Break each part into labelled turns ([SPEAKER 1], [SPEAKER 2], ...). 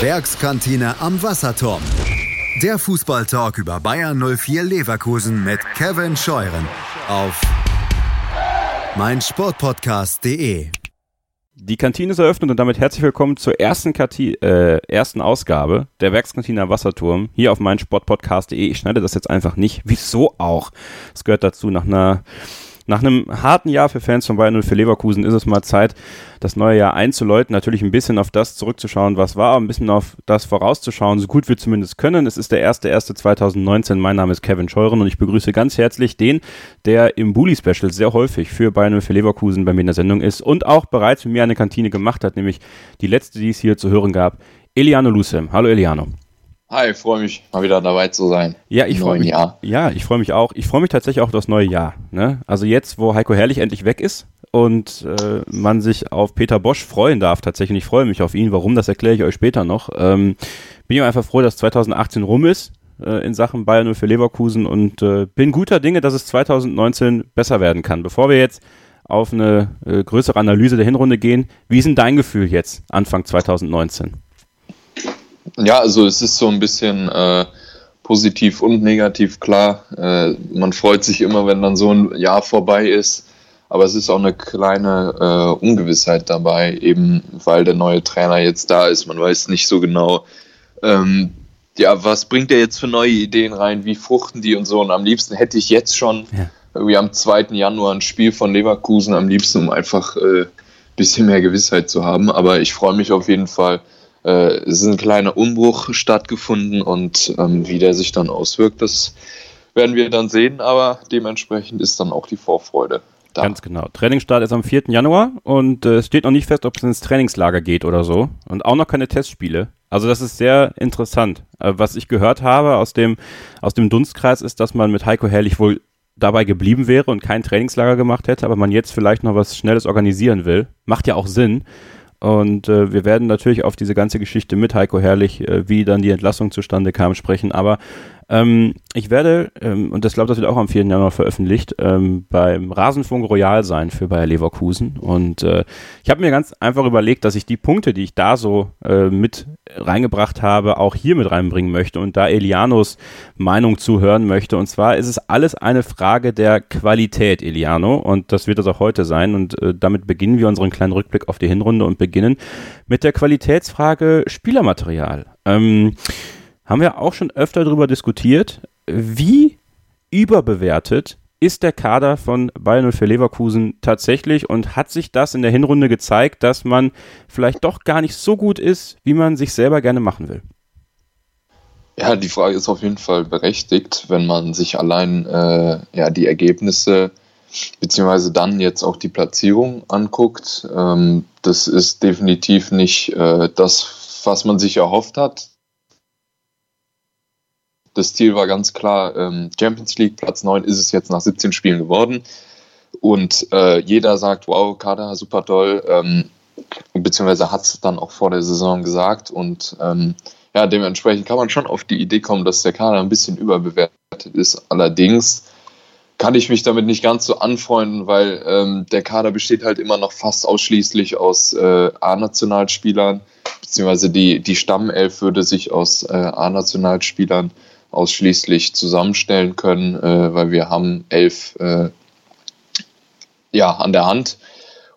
[SPEAKER 1] Werkskantine am Wasserturm. Der Fußballtalk über Bayern 04 Leverkusen mit Kevin Scheuren auf meinsportpodcast.de.
[SPEAKER 2] Die Kantine ist eröffnet und damit herzlich willkommen zur ersten, Kati äh, ersten Ausgabe der Werkskantine am Wasserturm hier auf meinsportpodcast.de. Ich schneide das jetzt einfach nicht. Wieso auch? Es gehört dazu nach einer nach einem harten Jahr für Fans von Bayern und für Leverkusen ist es mal Zeit, das neue Jahr einzuläuten. Natürlich ein bisschen auf das zurückzuschauen, was war, ein bisschen auf das vorauszuschauen, so gut wir zumindest können. Es ist der 1.1.2019. Mein Name ist Kevin Scheuren und ich begrüße ganz herzlich den, der im Bully-Special sehr häufig für Bayern und für Leverkusen bei mir in der Sendung ist und auch bereits mit mir eine Kantine gemacht hat, nämlich die letzte, die es hier zu hören gab. Eliano Lucem. Hallo Eliano.
[SPEAKER 3] Hi, freue mich, mal wieder dabei zu sein.
[SPEAKER 2] Ja, ich freue mich. Jahr. Ja, ich freue mich auch. Ich freue mich tatsächlich auch auf das neue Jahr. Ne? Also jetzt, wo Heiko Herrlich endlich weg ist und äh, man sich auf Peter Bosch freuen darf, tatsächlich. Ich freue mich auf ihn. Warum, das erkläre ich euch später noch. Ähm, bin ich einfach froh, dass 2018 rum ist äh, in Sachen Bayern und für Leverkusen und äh, bin guter Dinge, dass es 2019 besser werden kann. Bevor wir jetzt auf eine äh, größere Analyse der Hinrunde gehen, wie ist denn dein Gefühl jetzt, Anfang 2019?
[SPEAKER 3] Ja, also es ist so ein bisschen äh, positiv und negativ klar. Äh, man freut sich immer, wenn dann so ein Jahr vorbei ist. Aber es ist auch eine kleine äh, Ungewissheit dabei, eben weil der neue Trainer jetzt da ist. Man weiß nicht so genau, ähm, ja, was bringt er jetzt für neue Ideen rein, wie fruchten die und so. Und am liebsten hätte ich jetzt schon, ja. irgendwie am 2. Januar ein Spiel von Leverkusen, am liebsten, um einfach ein äh, bisschen mehr Gewissheit zu haben. Aber ich freue mich auf jeden Fall, äh, es ist ein kleiner Umbruch stattgefunden und ähm, wie der sich dann auswirkt, das werden wir dann sehen, aber dementsprechend ist dann auch die Vorfreude.
[SPEAKER 2] Da. Ganz genau. Trainingsstart ist am 4. Januar und äh, es steht noch nicht fest, ob es ins Trainingslager geht oder so. Und auch noch keine Testspiele. Also das ist sehr interessant. Äh, was ich gehört habe aus dem, aus dem Dunstkreis ist, dass man mit Heiko Herrlich wohl dabei geblieben wäre und kein Trainingslager gemacht hätte, aber man jetzt vielleicht noch was Schnelles organisieren will. Macht ja auch Sinn. Und äh, wir werden natürlich auf diese ganze Geschichte mit Heiko Herrlich, äh, wie dann die Entlassung zustande kam, sprechen. Aber ähm, ich werde, ähm, und das glaube, das wird auch am 4. Januar veröffentlicht, ähm, beim Rasenfunk Royal sein für Bayer Leverkusen. Und äh, ich habe mir ganz einfach überlegt, dass ich die Punkte, die ich da so äh, mit reingebracht habe, auch hier mit reinbringen möchte und da Elianos Meinung zuhören möchte. Und zwar ist es alles eine Frage der Qualität, Eliano. Und das wird es auch heute sein. Und äh, damit beginnen wir unseren kleinen Rückblick auf die Hinrunde und beginnen mit der Qualitätsfrage Spielermaterial. Ähm, haben wir auch schon öfter darüber diskutiert, wie überbewertet ist der Kader von Bayern für Leverkusen tatsächlich und hat sich das in der Hinrunde gezeigt, dass man vielleicht doch gar nicht so gut ist, wie man sich selber gerne machen will?
[SPEAKER 3] Ja, die Frage ist auf jeden Fall berechtigt, wenn man sich allein äh, ja, die Ergebnisse beziehungsweise dann jetzt auch die Platzierung anguckt. Ähm, das ist definitiv nicht äh, das, was man sich erhofft hat das Ziel war ganz klar, ähm, Champions League, Platz 9 ist es jetzt nach 17 Spielen geworden. Und äh, jeder sagt, wow, Kader, super toll, ähm, beziehungsweise hat es dann auch vor der Saison gesagt. Und ähm, ja, dementsprechend kann man schon auf die Idee kommen, dass der Kader ein bisschen überbewertet ist. Allerdings kann ich mich damit nicht ganz so anfreunden, weil ähm, der Kader besteht halt immer noch fast ausschließlich aus äh, A-Nationalspielern, beziehungsweise die, die Stammelf würde sich aus äh, A-Nationalspielern ausschließlich zusammenstellen können, äh, weil wir haben elf äh, ja, an der Hand.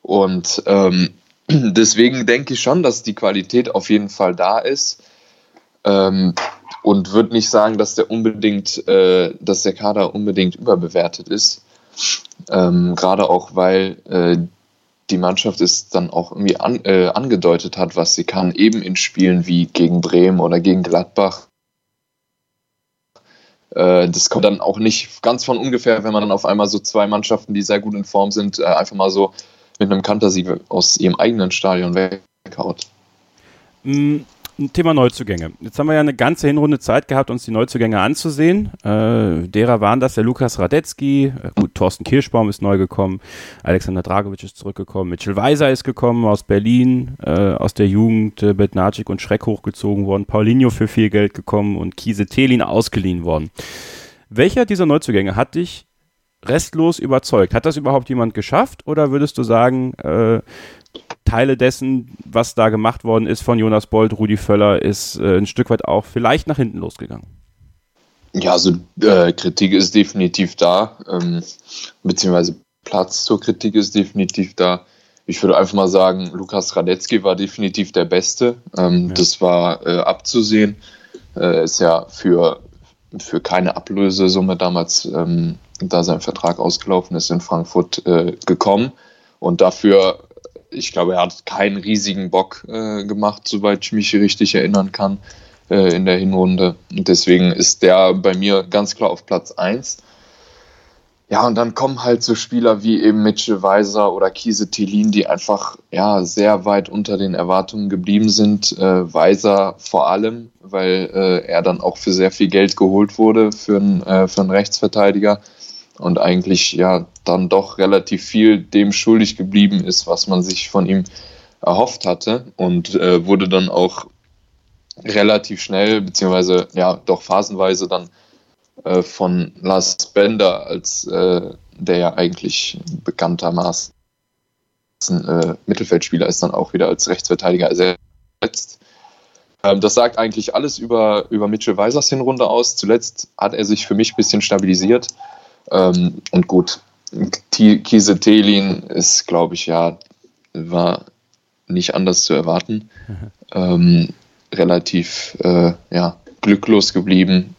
[SPEAKER 3] Und ähm, deswegen denke ich schon, dass die Qualität auf jeden Fall da ist. Ähm, und würde nicht sagen, dass der unbedingt, äh, dass der Kader unbedingt überbewertet ist. Ähm, Gerade auch, weil äh, die Mannschaft es dann auch irgendwie an, äh, angedeutet hat, was sie kann, eben in Spielen wie gegen Bremen oder gegen Gladbach das kommt dann auch nicht ganz von ungefähr, wenn man dann auf einmal so zwei Mannschaften, die sehr gut in Form sind, äh, einfach mal so mit einem Kantersieg aus ihrem eigenen Stadion weghaut.
[SPEAKER 2] Mm, Thema Neuzugänge. Jetzt haben wir ja eine ganze Hinrunde Zeit gehabt, uns die Neuzugänge anzusehen. Äh, derer waren das der Lukas Radetzky, äh, gut, Thorsten Kirschbaum ist neu gekommen, Alexander Dragovic ist zurückgekommen, Mitchell Weiser ist gekommen aus Berlin, äh, aus der Jugend, äh, Betnacik und Schreck hochgezogen worden, Paulinho für viel Geld gekommen und Kiese Telin ausgeliehen worden. Welcher dieser Neuzugänge hat dich restlos überzeugt. Hat das überhaupt jemand geschafft oder würdest du sagen, äh, Teile dessen, was da gemacht worden ist von Jonas Bold, Rudi Völler, ist äh, ein Stück weit auch vielleicht nach hinten losgegangen?
[SPEAKER 3] Ja, also äh, Kritik ist definitiv da, ähm, beziehungsweise Platz zur Kritik ist definitiv da. Ich würde einfach mal sagen, Lukas Radetzky war definitiv der Beste. Ähm, ja. Das war äh, abzusehen. Äh, ist ja für, für keine Ablösesumme damals, ähm, da sein Vertrag ausgelaufen ist, in Frankfurt äh, gekommen. Und dafür, ich glaube, er hat keinen riesigen Bock äh, gemacht, soweit ich mich richtig erinnern kann, äh, in der Hinrunde. Und deswegen ist der bei mir ganz klar auf Platz 1. Ja, und dann kommen halt so Spieler wie eben Mitchell Weiser oder Kiese Telin, die einfach ja sehr weit unter den Erwartungen geblieben sind. Äh, Weiser vor allem, weil äh, er dann auch für sehr viel Geld geholt wurde für einen, äh, für einen Rechtsverteidiger und eigentlich ja dann doch relativ viel dem schuldig geblieben ist, was man sich von ihm erhofft hatte und äh, wurde dann auch relativ schnell, beziehungsweise ja doch phasenweise dann äh, von Lars Bender, als äh, der ja eigentlich bekanntermaßen äh, Mittelfeldspieler ist, dann auch wieder als Rechtsverteidiger ersetzt. Ähm, das sagt eigentlich alles über, über Mitchell Weisers Hinrunde aus. Zuletzt hat er sich für mich ein bisschen stabilisiert. Ähm, und gut, Kiese Telin ist, glaube ich, ja, war nicht anders zu erwarten. Mhm. Ähm, relativ äh, ja, glücklos geblieben,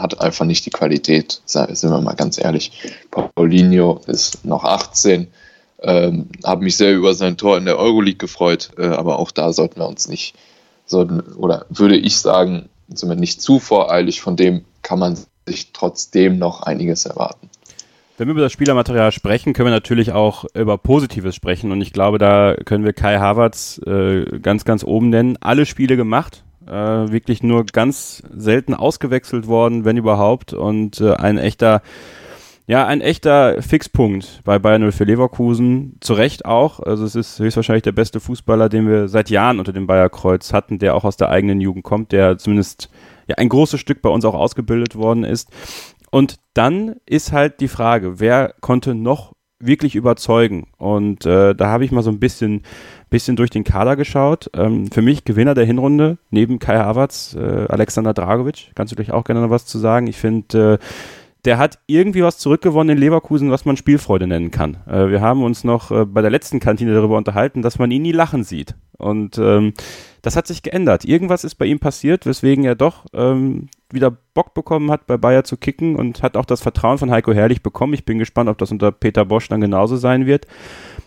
[SPEAKER 3] hat einfach nicht die Qualität, sind wir mal ganz ehrlich. Paulinho ist noch 18, ähm, habe mich sehr über sein Tor in der Euroleague gefreut, äh, aber auch da sollten wir uns nicht, sollten, oder würde ich sagen, sind wir nicht zu voreilig, von dem kann man sich trotzdem noch einiges erwarten.
[SPEAKER 2] Wenn wir über das Spielermaterial sprechen, können wir natürlich auch über Positives sprechen. Und ich glaube, da können wir Kai Havertz äh, ganz, ganz oben nennen. Alle Spiele gemacht, äh, wirklich nur ganz selten ausgewechselt worden, wenn überhaupt. Und äh, ein echter, ja, ein echter Fixpunkt bei Bayern 0 für Leverkusen. Zu Recht auch. Also es ist höchstwahrscheinlich der beste Fußballer, den wir seit Jahren unter dem Bayerkreuz hatten, der auch aus der eigenen Jugend kommt, der zumindest ja ein großes Stück bei uns auch ausgebildet worden ist. Und dann ist halt die Frage, wer konnte noch wirklich überzeugen? Und äh, da habe ich mal so ein bisschen bisschen durch den Kader geschaut. Ähm, für mich Gewinner der Hinrunde, neben Kai Havertz, äh, Alexander Dragovic. Kannst du gleich auch gerne noch was zu sagen? Ich finde, äh, der hat irgendwie was zurückgewonnen in Leverkusen, was man Spielfreude nennen kann. Äh, wir haben uns noch äh, bei der letzten Kantine darüber unterhalten, dass man ihn nie lachen sieht. Und ähm, das hat sich geändert. Irgendwas ist bei ihm passiert, weswegen er doch ähm, wieder Bock bekommen hat, bei Bayer zu kicken und hat auch das Vertrauen von Heiko Herrlich bekommen. Ich bin gespannt, ob das unter Peter Bosch dann genauso sein wird.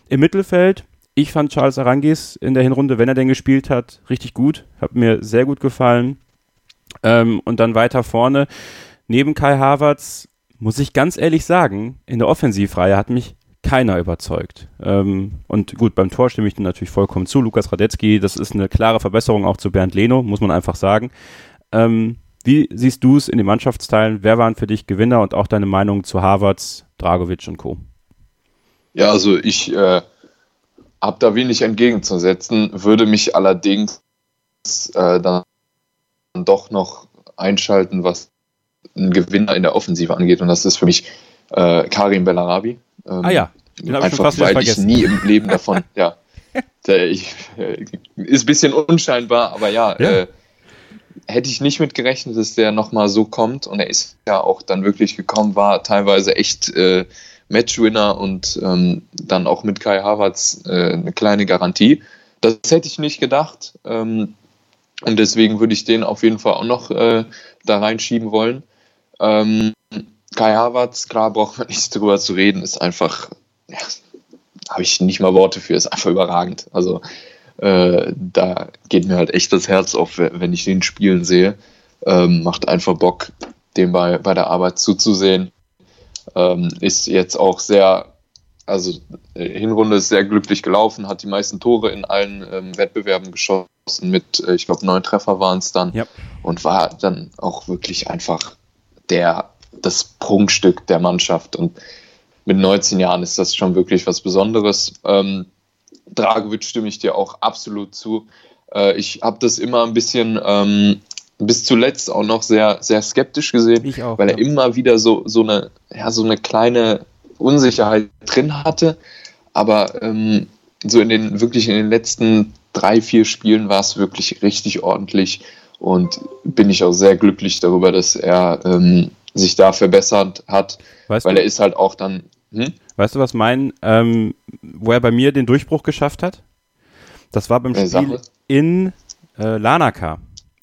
[SPEAKER 2] Im Mittelfeld ich fand Charles Arangis in der Hinrunde, wenn er denn gespielt hat, richtig gut. Hat mir sehr gut gefallen. Ähm, und dann weiter vorne, neben Kai Havertz, muss ich ganz ehrlich sagen, in der Offensivreihe hat mich keiner überzeugt. Ähm, und gut, beim Tor stimme ich dir natürlich vollkommen zu. Lukas Radetzky, das ist eine klare Verbesserung auch zu Bernd Leno, muss man einfach sagen. Ähm, wie siehst du es in den Mannschaftsteilen? Wer waren für dich Gewinner und auch deine Meinung zu Havertz, Dragovic und Co.?
[SPEAKER 3] Ja, also ich äh, habe da wenig entgegenzusetzen, würde mich allerdings äh, dann doch noch einschalten, was ein Gewinner in der Offensive angeht. Und das ist für mich äh, Karim Bellarabi.
[SPEAKER 2] Ähm, ah ja,
[SPEAKER 3] den einfach, ich schon fast weil vergessen. ich nie im Leben davon, ja, der, ich, äh, ist ein bisschen unscheinbar, aber ja, ja. Äh, hätte ich nicht mit gerechnet, dass der nochmal so kommt. Und er ist ja auch dann wirklich gekommen, war teilweise echt äh, Matchwinner und ähm, dann auch mit Kai Havertz äh, eine kleine Garantie. Das hätte ich nicht gedacht. Ähm, und deswegen würde ich den auf jeden Fall auch noch äh, da reinschieben wollen. Ähm, Kai Havertz, klar, braucht man nicht drüber zu reden, ist einfach, ja, habe ich nicht mal Worte für, ist einfach überragend. Also äh, da geht mir halt echt das Herz auf, wenn ich den spielen sehe. Ähm, macht einfach Bock, dem bei, bei der Arbeit zuzusehen. Ähm, ist jetzt auch sehr, also äh, Hinrunde ist sehr glücklich gelaufen, hat die meisten Tore in allen ähm, Wettbewerben geschossen mit, äh, ich glaube, neun Treffer waren es dann. Ja. Und war dann auch wirklich einfach der, das Prunkstück der Mannschaft. Und mit 19 Jahren ist das schon wirklich was Besonderes. Ähm, Dragovic stimme ich dir auch absolut zu. Äh, ich habe das immer ein bisschen ähm, bis zuletzt auch noch sehr, sehr skeptisch gesehen, weil er ja. immer wieder so, so, eine, ja, so eine kleine Unsicherheit drin hatte. Aber ähm, so in den wirklich in den letzten drei, vier Spielen war es wirklich richtig ordentlich und bin ich auch sehr glücklich darüber, dass er ähm, sich da verbessert hat, weißt weil du? er ist halt auch dann.
[SPEAKER 2] Hm? Weißt du, was mein, ähm, wo er bei mir den Durchbruch geschafft hat? Das war beim äh, Spiel in äh, Lanaka.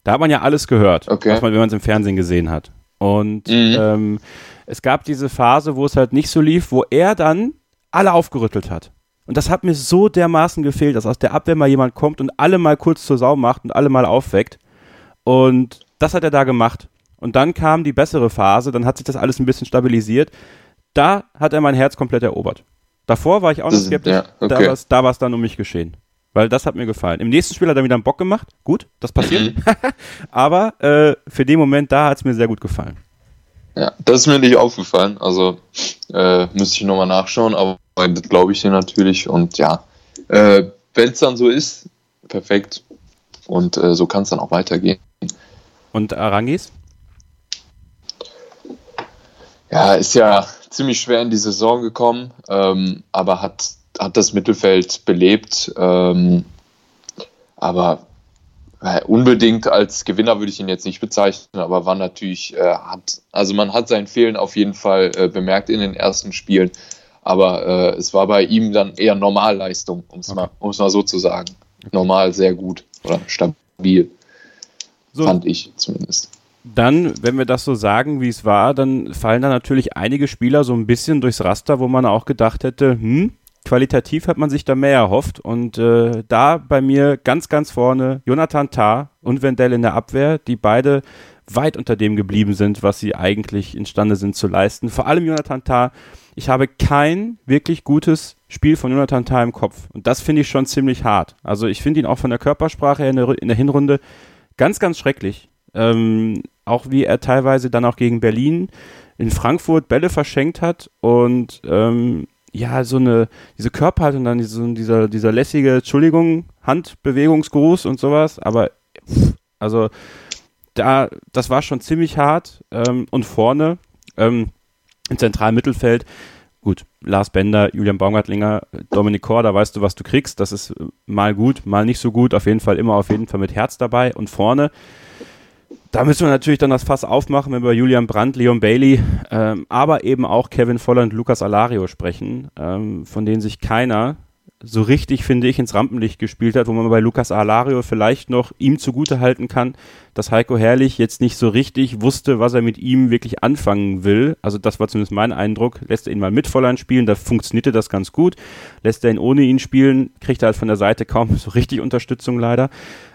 [SPEAKER 2] Da hat man ja alles gehört, okay. was man, wenn man es im Fernsehen gesehen hat. Und mhm. ähm, es gab diese Phase, wo es halt nicht so lief, wo er dann alle aufgerüttelt hat. Und das hat mir so dermaßen gefehlt, dass aus der Abwehr mal jemand kommt und alle mal kurz zur Sau macht und alle mal aufweckt. Und das hat er da gemacht. Und dann kam die bessere Phase, dann hat sich das alles ein bisschen stabilisiert. Da hat er mein Herz komplett erobert. Davor war ich auch noch skeptisch, ja, okay. da war es dann um mich geschehen. Weil das hat mir gefallen. Im nächsten Spiel hat er wieder einen Bock gemacht. Gut, das passiert. Mhm. Aber äh, für den Moment da hat es mir sehr gut gefallen.
[SPEAKER 3] Ja, das ist mir nicht aufgefallen. Also äh, müsste ich nochmal nachschauen, aber das glaube ich dir natürlich. Und ja, äh, wenn es dann so ist, perfekt. Und äh, so kann es dann auch weitergehen.
[SPEAKER 2] Und Arangis?
[SPEAKER 3] Ja, ist ja ziemlich schwer in die Saison gekommen, ähm, aber hat, hat das Mittelfeld belebt. Ähm, aber äh, unbedingt als Gewinner würde ich ihn jetzt nicht bezeichnen, aber war natürlich, äh, hat, also man hat sein Fehlen auf jeden Fall äh, bemerkt in den ersten Spielen, aber äh, es war bei ihm dann eher Normalleistung, um es okay. mal, mal so zu sagen. Normal sehr gut oder stabil, so. fand ich zumindest.
[SPEAKER 2] Dann, wenn wir das so sagen, wie es war, dann fallen da natürlich einige Spieler so ein bisschen durchs Raster, wo man auch gedacht hätte, hm, qualitativ hat man sich da mehr erhofft. Und äh, da bei mir ganz, ganz vorne Jonathan Tah und Wendell in der Abwehr, die beide weit unter dem geblieben sind, was sie eigentlich imstande sind zu leisten. Vor allem Jonathan Tah. Ich habe kein wirklich gutes Spiel von Jonathan Tah im Kopf. Und das finde ich schon ziemlich hart. Also ich finde ihn auch von der Körpersprache her in der, in der Hinrunde ganz, ganz schrecklich. Ähm, auch wie er teilweise dann auch gegen Berlin in Frankfurt Bälle verschenkt hat und ähm, ja, so eine, diese Körperhaltung, dann diese, dieser, dieser lässige, Entschuldigung, Handbewegungsgruß und sowas, aber pff, also da, das war schon ziemlich hart ähm, und vorne ähm, im zentralen Mittelfeld, gut, Lars Bender, Julian Baumgartlinger, Dominik Kor, da weißt du, was du kriegst, das ist mal gut, mal nicht so gut, auf jeden Fall immer auf jeden Fall mit Herz dabei. Und vorne da müssen wir natürlich dann das Fass aufmachen, wenn wir über Julian Brandt, Leon Bailey, ähm, aber eben auch Kevin Voller und Lukas Alario sprechen, ähm, von denen sich keiner so richtig, finde ich, ins Rampenlicht gespielt hat, wo man bei Lukas Alario vielleicht noch ihm zugute halten kann, dass Heiko Herrlich jetzt nicht so richtig wusste, was er mit ihm wirklich anfangen will. Also das war zumindest mein Eindruck. Lässt er ihn mal mit Volland spielen, da funktionierte das ganz gut. Lässt er ihn ohne ihn spielen, kriegt er halt von der Seite kaum so richtig Unterstützung leider.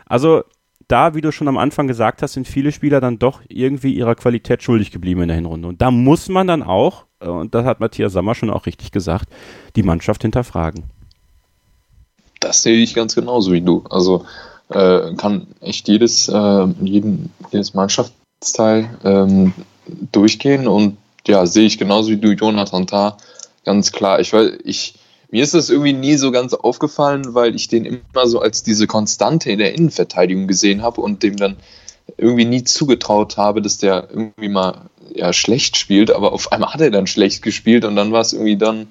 [SPEAKER 2] Also da, wie du schon am Anfang gesagt hast, sind viele Spieler dann doch irgendwie ihrer Qualität schuldig geblieben in der Hinrunde. Und da muss man dann auch, äh, und das hat Matthias Sammer schon auch richtig gesagt, die Mannschaft hinterfragen.
[SPEAKER 3] Das sehe ich ganz genauso wie du. Also äh, kann echt jedes, äh, jeden, jedes Mannschaftsteil ähm, durchgehen und ja, sehe ich genauso wie du, Jonathan Tah, ganz klar. Ich weiß, ich mir ist das irgendwie nie so ganz aufgefallen, weil ich den immer so als diese Konstante in der Innenverteidigung gesehen habe und dem dann irgendwie nie zugetraut habe, dass der irgendwie mal ja, schlecht spielt, aber auf einmal hat er dann schlecht gespielt und dann war es irgendwie dann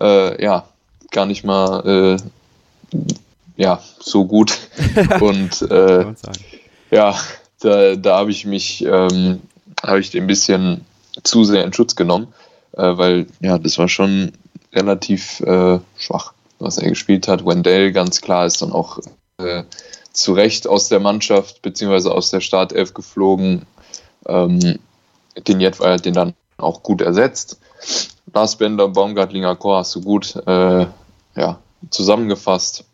[SPEAKER 3] äh, ja gar nicht mal äh, ja so gut. Und äh, ja da, da habe ich mich ähm, habe ich den ein bisschen zu sehr in Schutz genommen, äh, weil ja das war schon relativ äh, schwach, was er gespielt hat. Wendell ganz klar ist dann auch äh, zu Recht aus der Mannschaft bzw. aus der Startelf geflogen. Ähm, den Jetweiler hat den dann auch gut ersetzt. Lars Bender, Baumgartlinger, Chor hast du gut äh, ja, zusammengefasst.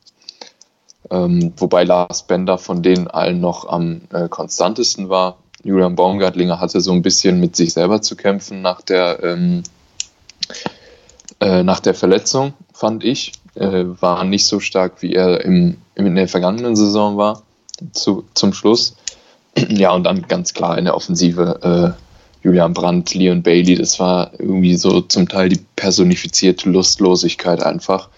[SPEAKER 3] Ähm, wobei Lars Bender von denen allen noch am äh, konstantesten war. Julian Baumgartlinger hatte so ein bisschen mit sich selber zu kämpfen nach der ähm, äh, nach der Verletzung, fand ich. Äh, war nicht so stark, wie er im, in der vergangenen Saison war, zu, zum Schluss. Ja, und dann ganz klar in der Offensive äh, Julian Brandt, Leon Bailey, das war irgendwie so zum Teil die personifizierte Lustlosigkeit einfach.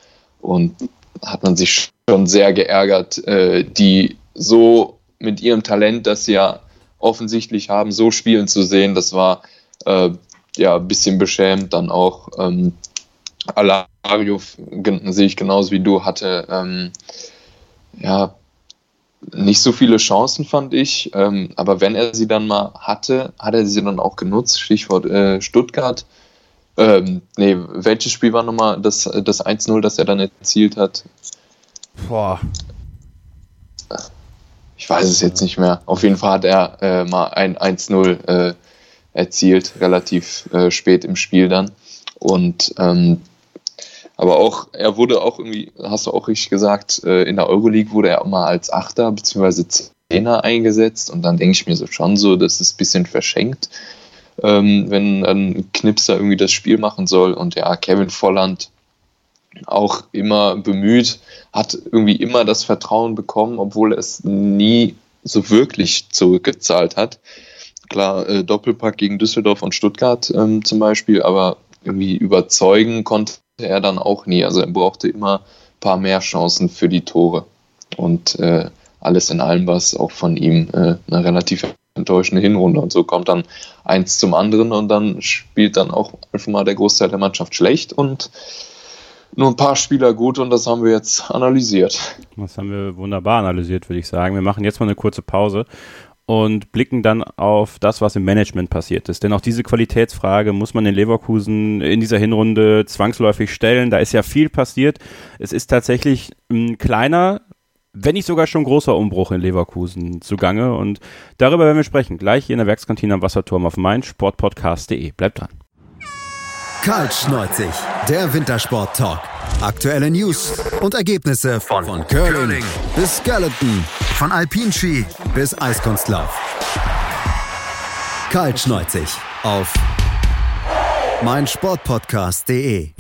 [SPEAKER 3] Und hat man sich schon sehr geärgert, äh, die so mit ihrem Talent, das sie ja offensichtlich haben, so spielen zu sehen. Das war äh, ja, ein bisschen beschämt. Dann auch ähm, Alario, sehe ich genauso wie du, hatte ähm, ja nicht so viele Chancen, fand ich. Ähm, aber wenn er sie dann mal hatte, hat er sie dann auch genutzt. Stichwort äh, Stuttgart. Ähm, nee, welches Spiel war nochmal das, das 1-0, das er dann erzielt hat?
[SPEAKER 2] Boah.
[SPEAKER 3] Ich weiß es jetzt nicht mehr. Auf jeden Fall hat er äh, mal ein 1-0 äh, erzielt, relativ äh, spät im Spiel dann. Und ähm, aber auch, er wurde auch irgendwie, hast du auch richtig gesagt, äh, in der Euroleague wurde er auch mal als Achter bzw. Zehner eingesetzt und dann denke ich mir so schon so, das ist ein bisschen verschenkt, ähm, wenn ein Knipser irgendwie das Spiel machen soll und ja, Kevin Volland auch immer bemüht, hat irgendwie immer das Vertrauen bekommen, obwohl er es nie so wirklich zurückgezahlt hat. Klar, äh, Doppelpack gegen Düsseldorf und Stuttgart ähm, zum Beispiel, aber irgendwie überzeugen konnte er dann auch nie. Also er brauchte immer ein paar mehr Chancen für die Tore. Und äh, alles in allem war es auch von ihm äh, eine relativ enttäuschende Hinrunde. Und so kommt dann eins zum anderen und dann spielt dann auch einfach mal der Großteil der Mannschaft schlecht und nur ein paar Spieler gut und das haben wir jetzt analysiert.
[SPEAKER 2] Das haben wir wunderbar analysiert, würde ich sagen. Wir machen jetzt mal eine kurze Pause und blicken dann auf das, was im Management passiert ist. Denn auch diese Qualitätsfrage muss man in Leverkusen in dieser Hinrunde zwangsläufig stellen. Da ist ja viel passiert. Es ist tatsächlich ein kleiner, wenn nicht sogar schon großer Umbruch in Leverkusen zugange. Und darüber werden wir sprechen. Gleich hier in der Werkskantine am Wasserturm auf meinsportpodcast.de. Bleibt dran.
[SPEAKER 1] Kaltschneuzig, der Wintersport-Talk. Aktuelle News und Ergebnisse von, von Curling, Curling bis Skeleton, von Alpinski bis Eiskunstlauf. Kaltschneuzig auf meinsportpodcast.de.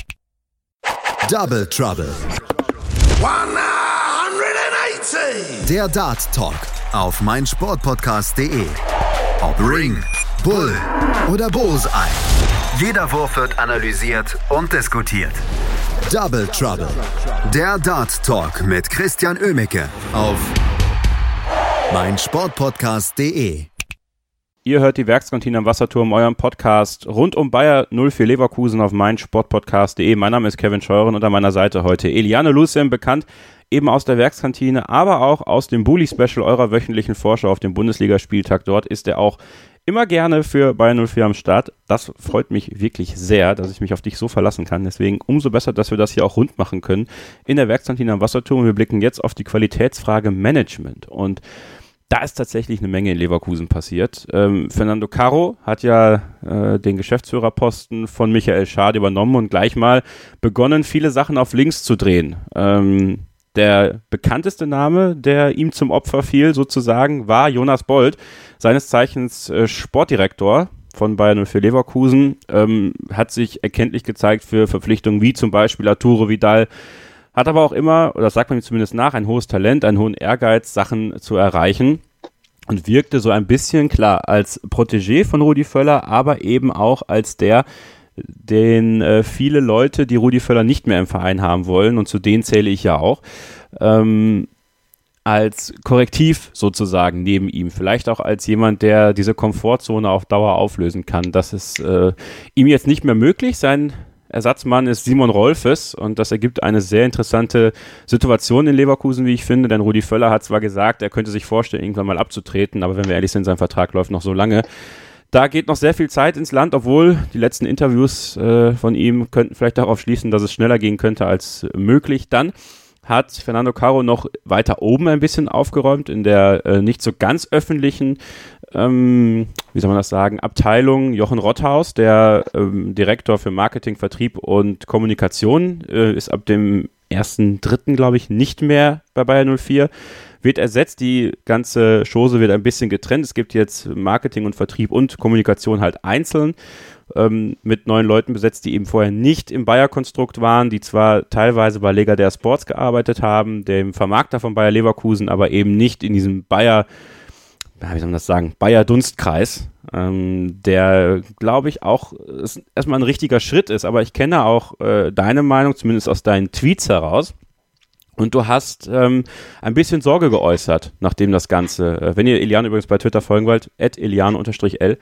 [SPEAKER 1] Double Trouble. 180. Der Dart Talk auf meinsportpodcast.de. Ob Ring, Bull oder Bullseye. Jeder Wurf wird analysiert und diskutiert. Double Trouble. Der Dart Talk mit Christian Ömicke auf meinsportpodcast.de.
[SPEAKER 2] Ihr hört die Werkskantine am Wasserturm, eurem Podcast rund um Bayer 04 Leverkusen auf meinsportpodcast.de. Mein Name ist Kevin Scheuren und an meiner Seite heute Eliane Lucien, bekannt eben aus der Werkskantine, aber auch aus dem Bully Special eurer wöchentlichen Vorschau auf dem Bundesligaspieltag. Dort ist er auch immer gerne für Bayern 04 am Start. Das freut mich wirklich sehr, dass ich mich auf dich so verlassen kann. Deswegen umso besser, dass wir das hier auch rund machen können in der Werkskantine am Wasserturm. Wir blicken jetzt auf die Qualitätsfrage Management und da ist tatsächlich eine Menge in Leverkusen passiert. Ähm, Fernando Caro hat ja äh, den Geschäftsführerposten von Michael Schad übernommen und gleich mal begonnen, viele Sachen auf links zu drehen. Ähm, der bekannteste Name, der ihm zum Opfer fiel, sozusagen, war Jonas Bold, seines Zeichens äh, Sportdirektor von Bayern 04 Leverkusen, ähm, hat sich erkenntlich gezeigt für Verpflichtungen wie zum Beispiel Arturo Vidal, hat aber auch immer, oder sagt man ihm zumindest nach, ein hohes Talent, einen hohen Ehrgeiz, Sachen zu erreichen und wirkte so ein bisschen, klar, als Protégé von Rudi Völler, aber eben auch als der, den äh, viele Leute, die Rudi Völler nicht mehr im Verein haben wollen, und zu denen zähle ich ja auch, ähm, als Korrektiv sozusagen neben ihm. Vielleicht auch als jemand, der diese Komfortzone auf Dauer auflösen kann. Das ist äh, ihm jetzt nicht mehr möglich. Sein Ersatzmann ist Simon Rolfes und das ergibt eine sehr interessante Situation in Leverkusen, wie ich finde, denn Rudi Völler hat zwar gesagt, er könnte sich vorstellen, irgendwann mal abzutreten, aber wenn wir ehrlich sind, sein Vertrag läuft noch so lange. Da geht noch sehr viel Zeit ins Land, obwohl die letzten Interviews äh, von ihm könnten vielleicht darauf schließen, dass es schneller gehen könnte als möglich. Dann hat Fernando Caro noch weiter oben ein bisschen aufgeräumt in der äh, nicht so ganz öffentlichen, ähm, wie soll man das sagen, Abteilung Jochen Rotthaus, der ähm, Direktor für Marketing, Vertrieb und Kommunikation, äh, ist ab dem ersten dritten, glaube ich, nicht mehr bei Bayer 04 wird ersetzt. Die ganze Chose wird ein bisschen getrennt. Es gibt jetzt Marketing und Vertrieb und Kommunikation halt einzeln ähm, mit neuen Leuten besetzt, die eben vorher nicht im Bayer-Konstrukt waren, die zwar teilweise bei Lega der Sports gearbeitet haben, dem Vermarkter von Bayer Leverkusen, aber eben nicht in diesem Bayer, wie soll man das sagen, Bayer-Dunstkreis, ähm, der, glaube ich, auch erstmal ein richtiger Schritt ist. Aber ich kenne auch äh, deine Meinung, zumindest aus deinen Tweets heraus und du hast ähm, ein bisschen Sorge geäußert, nachdem das Ganze, äh, wenn ihr Elian übrigens bei Twitter folgen wollt, at elian-l,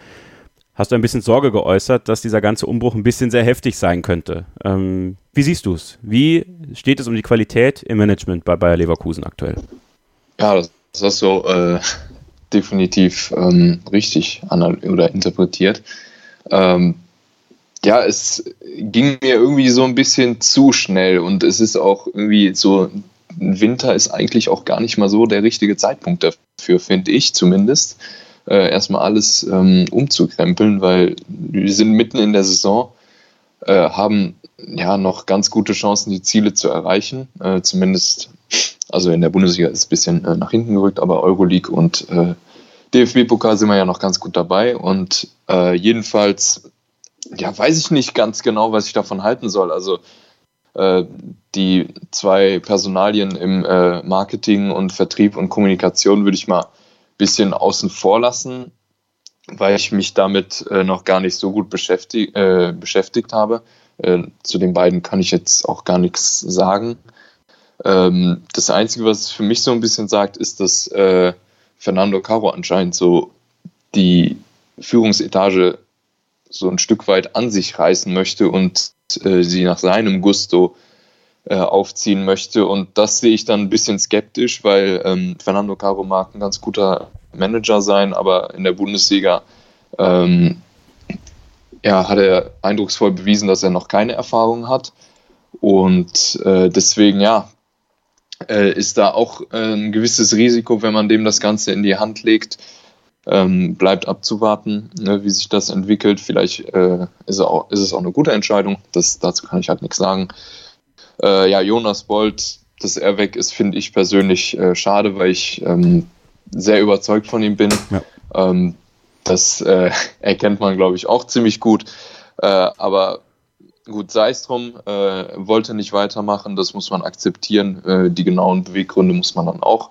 [SPEAKER 2] hast du ein bisschen Sorge geäußert, dass dieser ganze Umbruch ein bisschen sehr heftig sein könnte. Ähm, wie siehst du es? Wie steht es um die Qualität im Management bei Bayer Leverkusen aktuell?
[SPEAKER 3] Ja, das, hast du äh, definitiv ähm, richtig oder interpretiert. Ähm, ja, es ging mir irgendwie so ein bisschen zu schnell und es ist auch irgendwie so, Winter ist eigentlich auch gar nicht mal so der richtige Zeitpunkt dafür, finde ich zumindest äh, erstmal alles ähm, umzukrempeln, weil wir sind mitten in der Saison, äh, haben ja noch ganz gute Chancen, die Ziele zu erreichen. Äh, zumindest, also in der Bundesliga ist es ein bisschen äh, nach hinten gerückt, aber Euroleague und äh, DFB-Pokal sind wir ja noch ganz gut dabei. Und äh, jedenfalls, ja, weiß ich nicht ganz genau, was ich davon halten soll. Also die zwei Personalien im Marketing und Vertrieb und Kommunikation würde ich mal bisschen außen vor lassen, weil ich mich damit äh, noch gar nicht so gut beschäftigt, äh, beschäftigt habe. Äh, zu den beiden kann ich jetzt auch gar nichts sagen. Ähm, das Einzige, was es für mich so ein bisschen sagt, ist, dass äh, Fernando Caro anscheinend so die Führungsetage so ein Stück weit an sich reißen möchte und äh, sie nach seinem Gusto äh, aufziehen möchte. Und das sehe ich dann ein bisschen skeptisch, weil ähm, Fernando Caro mag ein ganz guter Manager sein, aber in der Bundesliga ähm, ja, hat er eindrucksvoll bewiesen, dass er noch keine Erfahrung hat. Und äh, deswegen, ja, äh, ist da auch äh, ein gewisses Risiko, wenn man dem das Ganze in die Hand legt. Ähm, bleibt abzuwarten, ne, wie sich das entwickelt. Vielleicht äh, ist, auch, ist, es auch eine gute Entscheidung. Das, dazu kann ich halt nichts sagen. Äh, ja, Jonas Bolt, dass er weg ist, finde ich persönlich äh, schade, weil ich ähm, sehr überzeugt von ihm bin. Ja. Ähm, das äh, erkennt man, glaube ich, auch ziemlich gut. Äh, aber gut, sei es drum, äh, wollte nicht weitermachen, das muss man akzeptieren. Die genauen Beweggründe muss man dann auch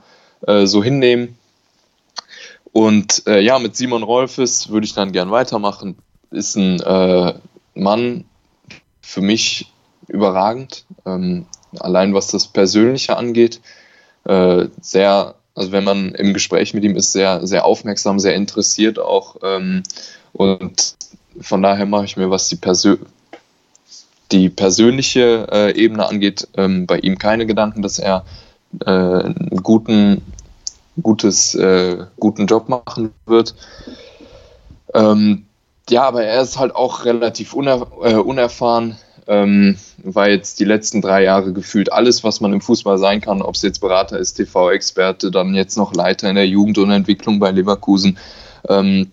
[SPEAKER 3] so hinnehmen. Und ja, mit Simon Rolfes würde ich dann gern weitermachen. Ist ein Mann für mich überragend. Ähm, allein was das Persönliche angeht, äh, sehr, also wenn man im Gespräch mit ihm ist, sehr, sehr aufmerksam, sehr interessiert auch. Ähm, und von daher mache ich mir, was die, Persö die persönliche äh, Ebene angeht, ähm, bei ihm keine Gedanken, dass er äh, einen guten, gutes, äh, guten Job machen wird. Ähm, ja, aber er ist halt auch relativ uner äh, unerfahren ähm, war jetzt die letzten drei Jahre gefühlt alles, was man im Fußball sein kann, ob es jetzt Berater ist, TV-Experte, dann jetzt noch Leiter in der Jugend und Entwicklung bei Leverkusen, ähm,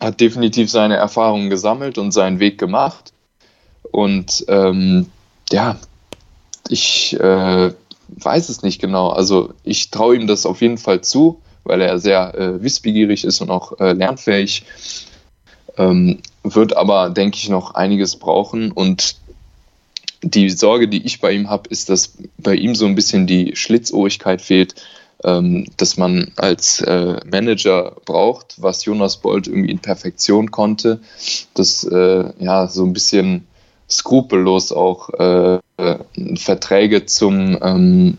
[SPEAKER 3] hat definitiv seine Erfahrungen gesammelt und seinen Weg gemacht. Und ähm, ja, ich äh, weiß es nicht genau. Also ich traue ihm das auf jeden Fall zu, weil er sehr äh, wissbegierig ist und auch äh, lernfähig. Ähm, wird aber, denke ich, noch einiges brauchen. Und die Sorge, die ich bei ihm habe, ist, dass bei ihm so ein bisschen die Schlitzohrigkeit fehlt, ähm, dass man als äh, Manager braucht, was Jonas Bolt irgendwie in Perfektion konnte, dass äh, ja so ein bisschen skrupellos auch äh, Verträge zum ähm,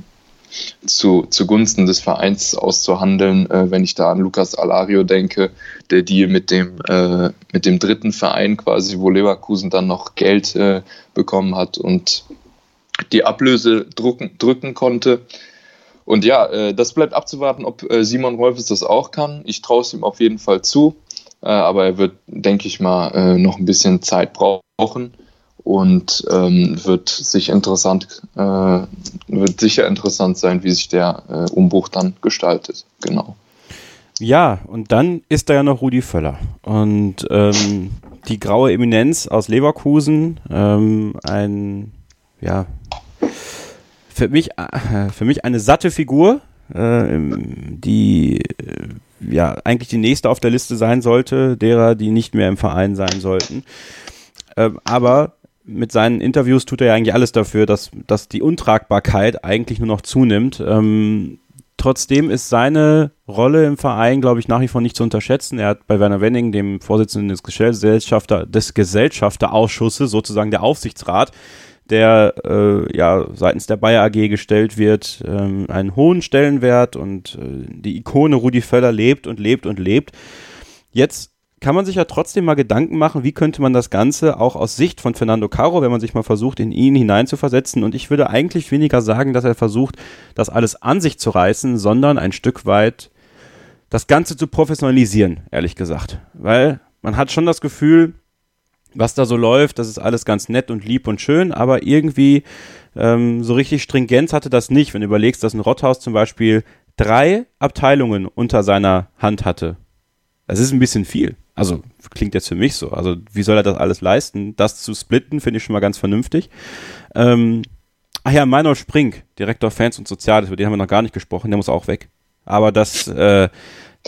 [SPEAKER 3] zu, zugunsten des Vereins auszuhandeln. Äh, wenn ich da an Lukas Alario denke, der Deal mit dem, äh, mit dem dritten Verein quasi, wo Leverkusen dann noch Geld äh, bekommen hat und die Ablöse drucken, drücken konnte. Und ja, äh, das bleibt abzuwarten, ob äh, Simon Rolfes das auch kann. Ich traue es ihm auf jeden Fall zu, äh, aber er wird, denke ich mal, noch ein bisschen Zeit brauchen und ähm, wird sich interessant, äh, wird sicher interessant sein, wie sich der äh, Umbruch dann gestaltet. Genau.
[SPEAKER 2] Ja, und dann ist da ja noch Rudi Völler. Und ähm, die graue Eminenz aus Leverkusen, ähm, ein, ja, für mich, äh, für mich eine satte Figur, äh, die äh, ja eigentlich die nächste auf der Liste sein sollte, derer, die nicht mehr im Verein sein sollten. Ähm, aber mit seinen Interviews tut er ja eigentlich alles dafür, dass, dass die Untragbarkeit eigentlich nur noch zunimmt. Ähm, trotzdem ist seine Rolle im Verein, glaube ich, nach wie vor nicht zu unterschätzen. Er hat bei Werner Wenning, dem Vorsitzenden des, Gesellschafter, des Gesellschafterausschusses, sozusagen der Aufsichtsrat, der äh, ja seitens der Bayer AG gestellt wird, ähm, einen hohen Stellenwert und äh, die Ikone Rudi Völler lebt und lebt und lebt. Jetzt kann man sich ja trotzdem mal Gedanken machen, wie könnte man das Ganze auch aus Sicht von Fernando Caro, wenn man sich mal versucht, in ihn hineinzuversetzen. Und ich würde eigentlich weniger sagen, dass er versucht, das alles an sich zu reißen, sondern ein Stück weit das Ganze zu professionalisieren, ehrlich gesagt. Weil man hat schon das Gefühl, was da so läuft, das ist alles ganz nett und lieb und schön, aber irgendwie ähm, so richtig Stringenz hatte das nicht. Wenn du überlegst, dass ein Rotthaus zum Beispiel drei Abteilungen unter seiner Hand hatte. Das ist ein bisschen viel. Also klingt jetzt für mich so. Also wie soll er das alles leisten? Das zu splitten, finde ich schon mal ganz vernünftig. Ähm, ach ja, Meinol Sprink, Direktor Fans und Soziales, über den haben wir noch gar nicht gesprochen, der muss auch weg. Aber das, äh,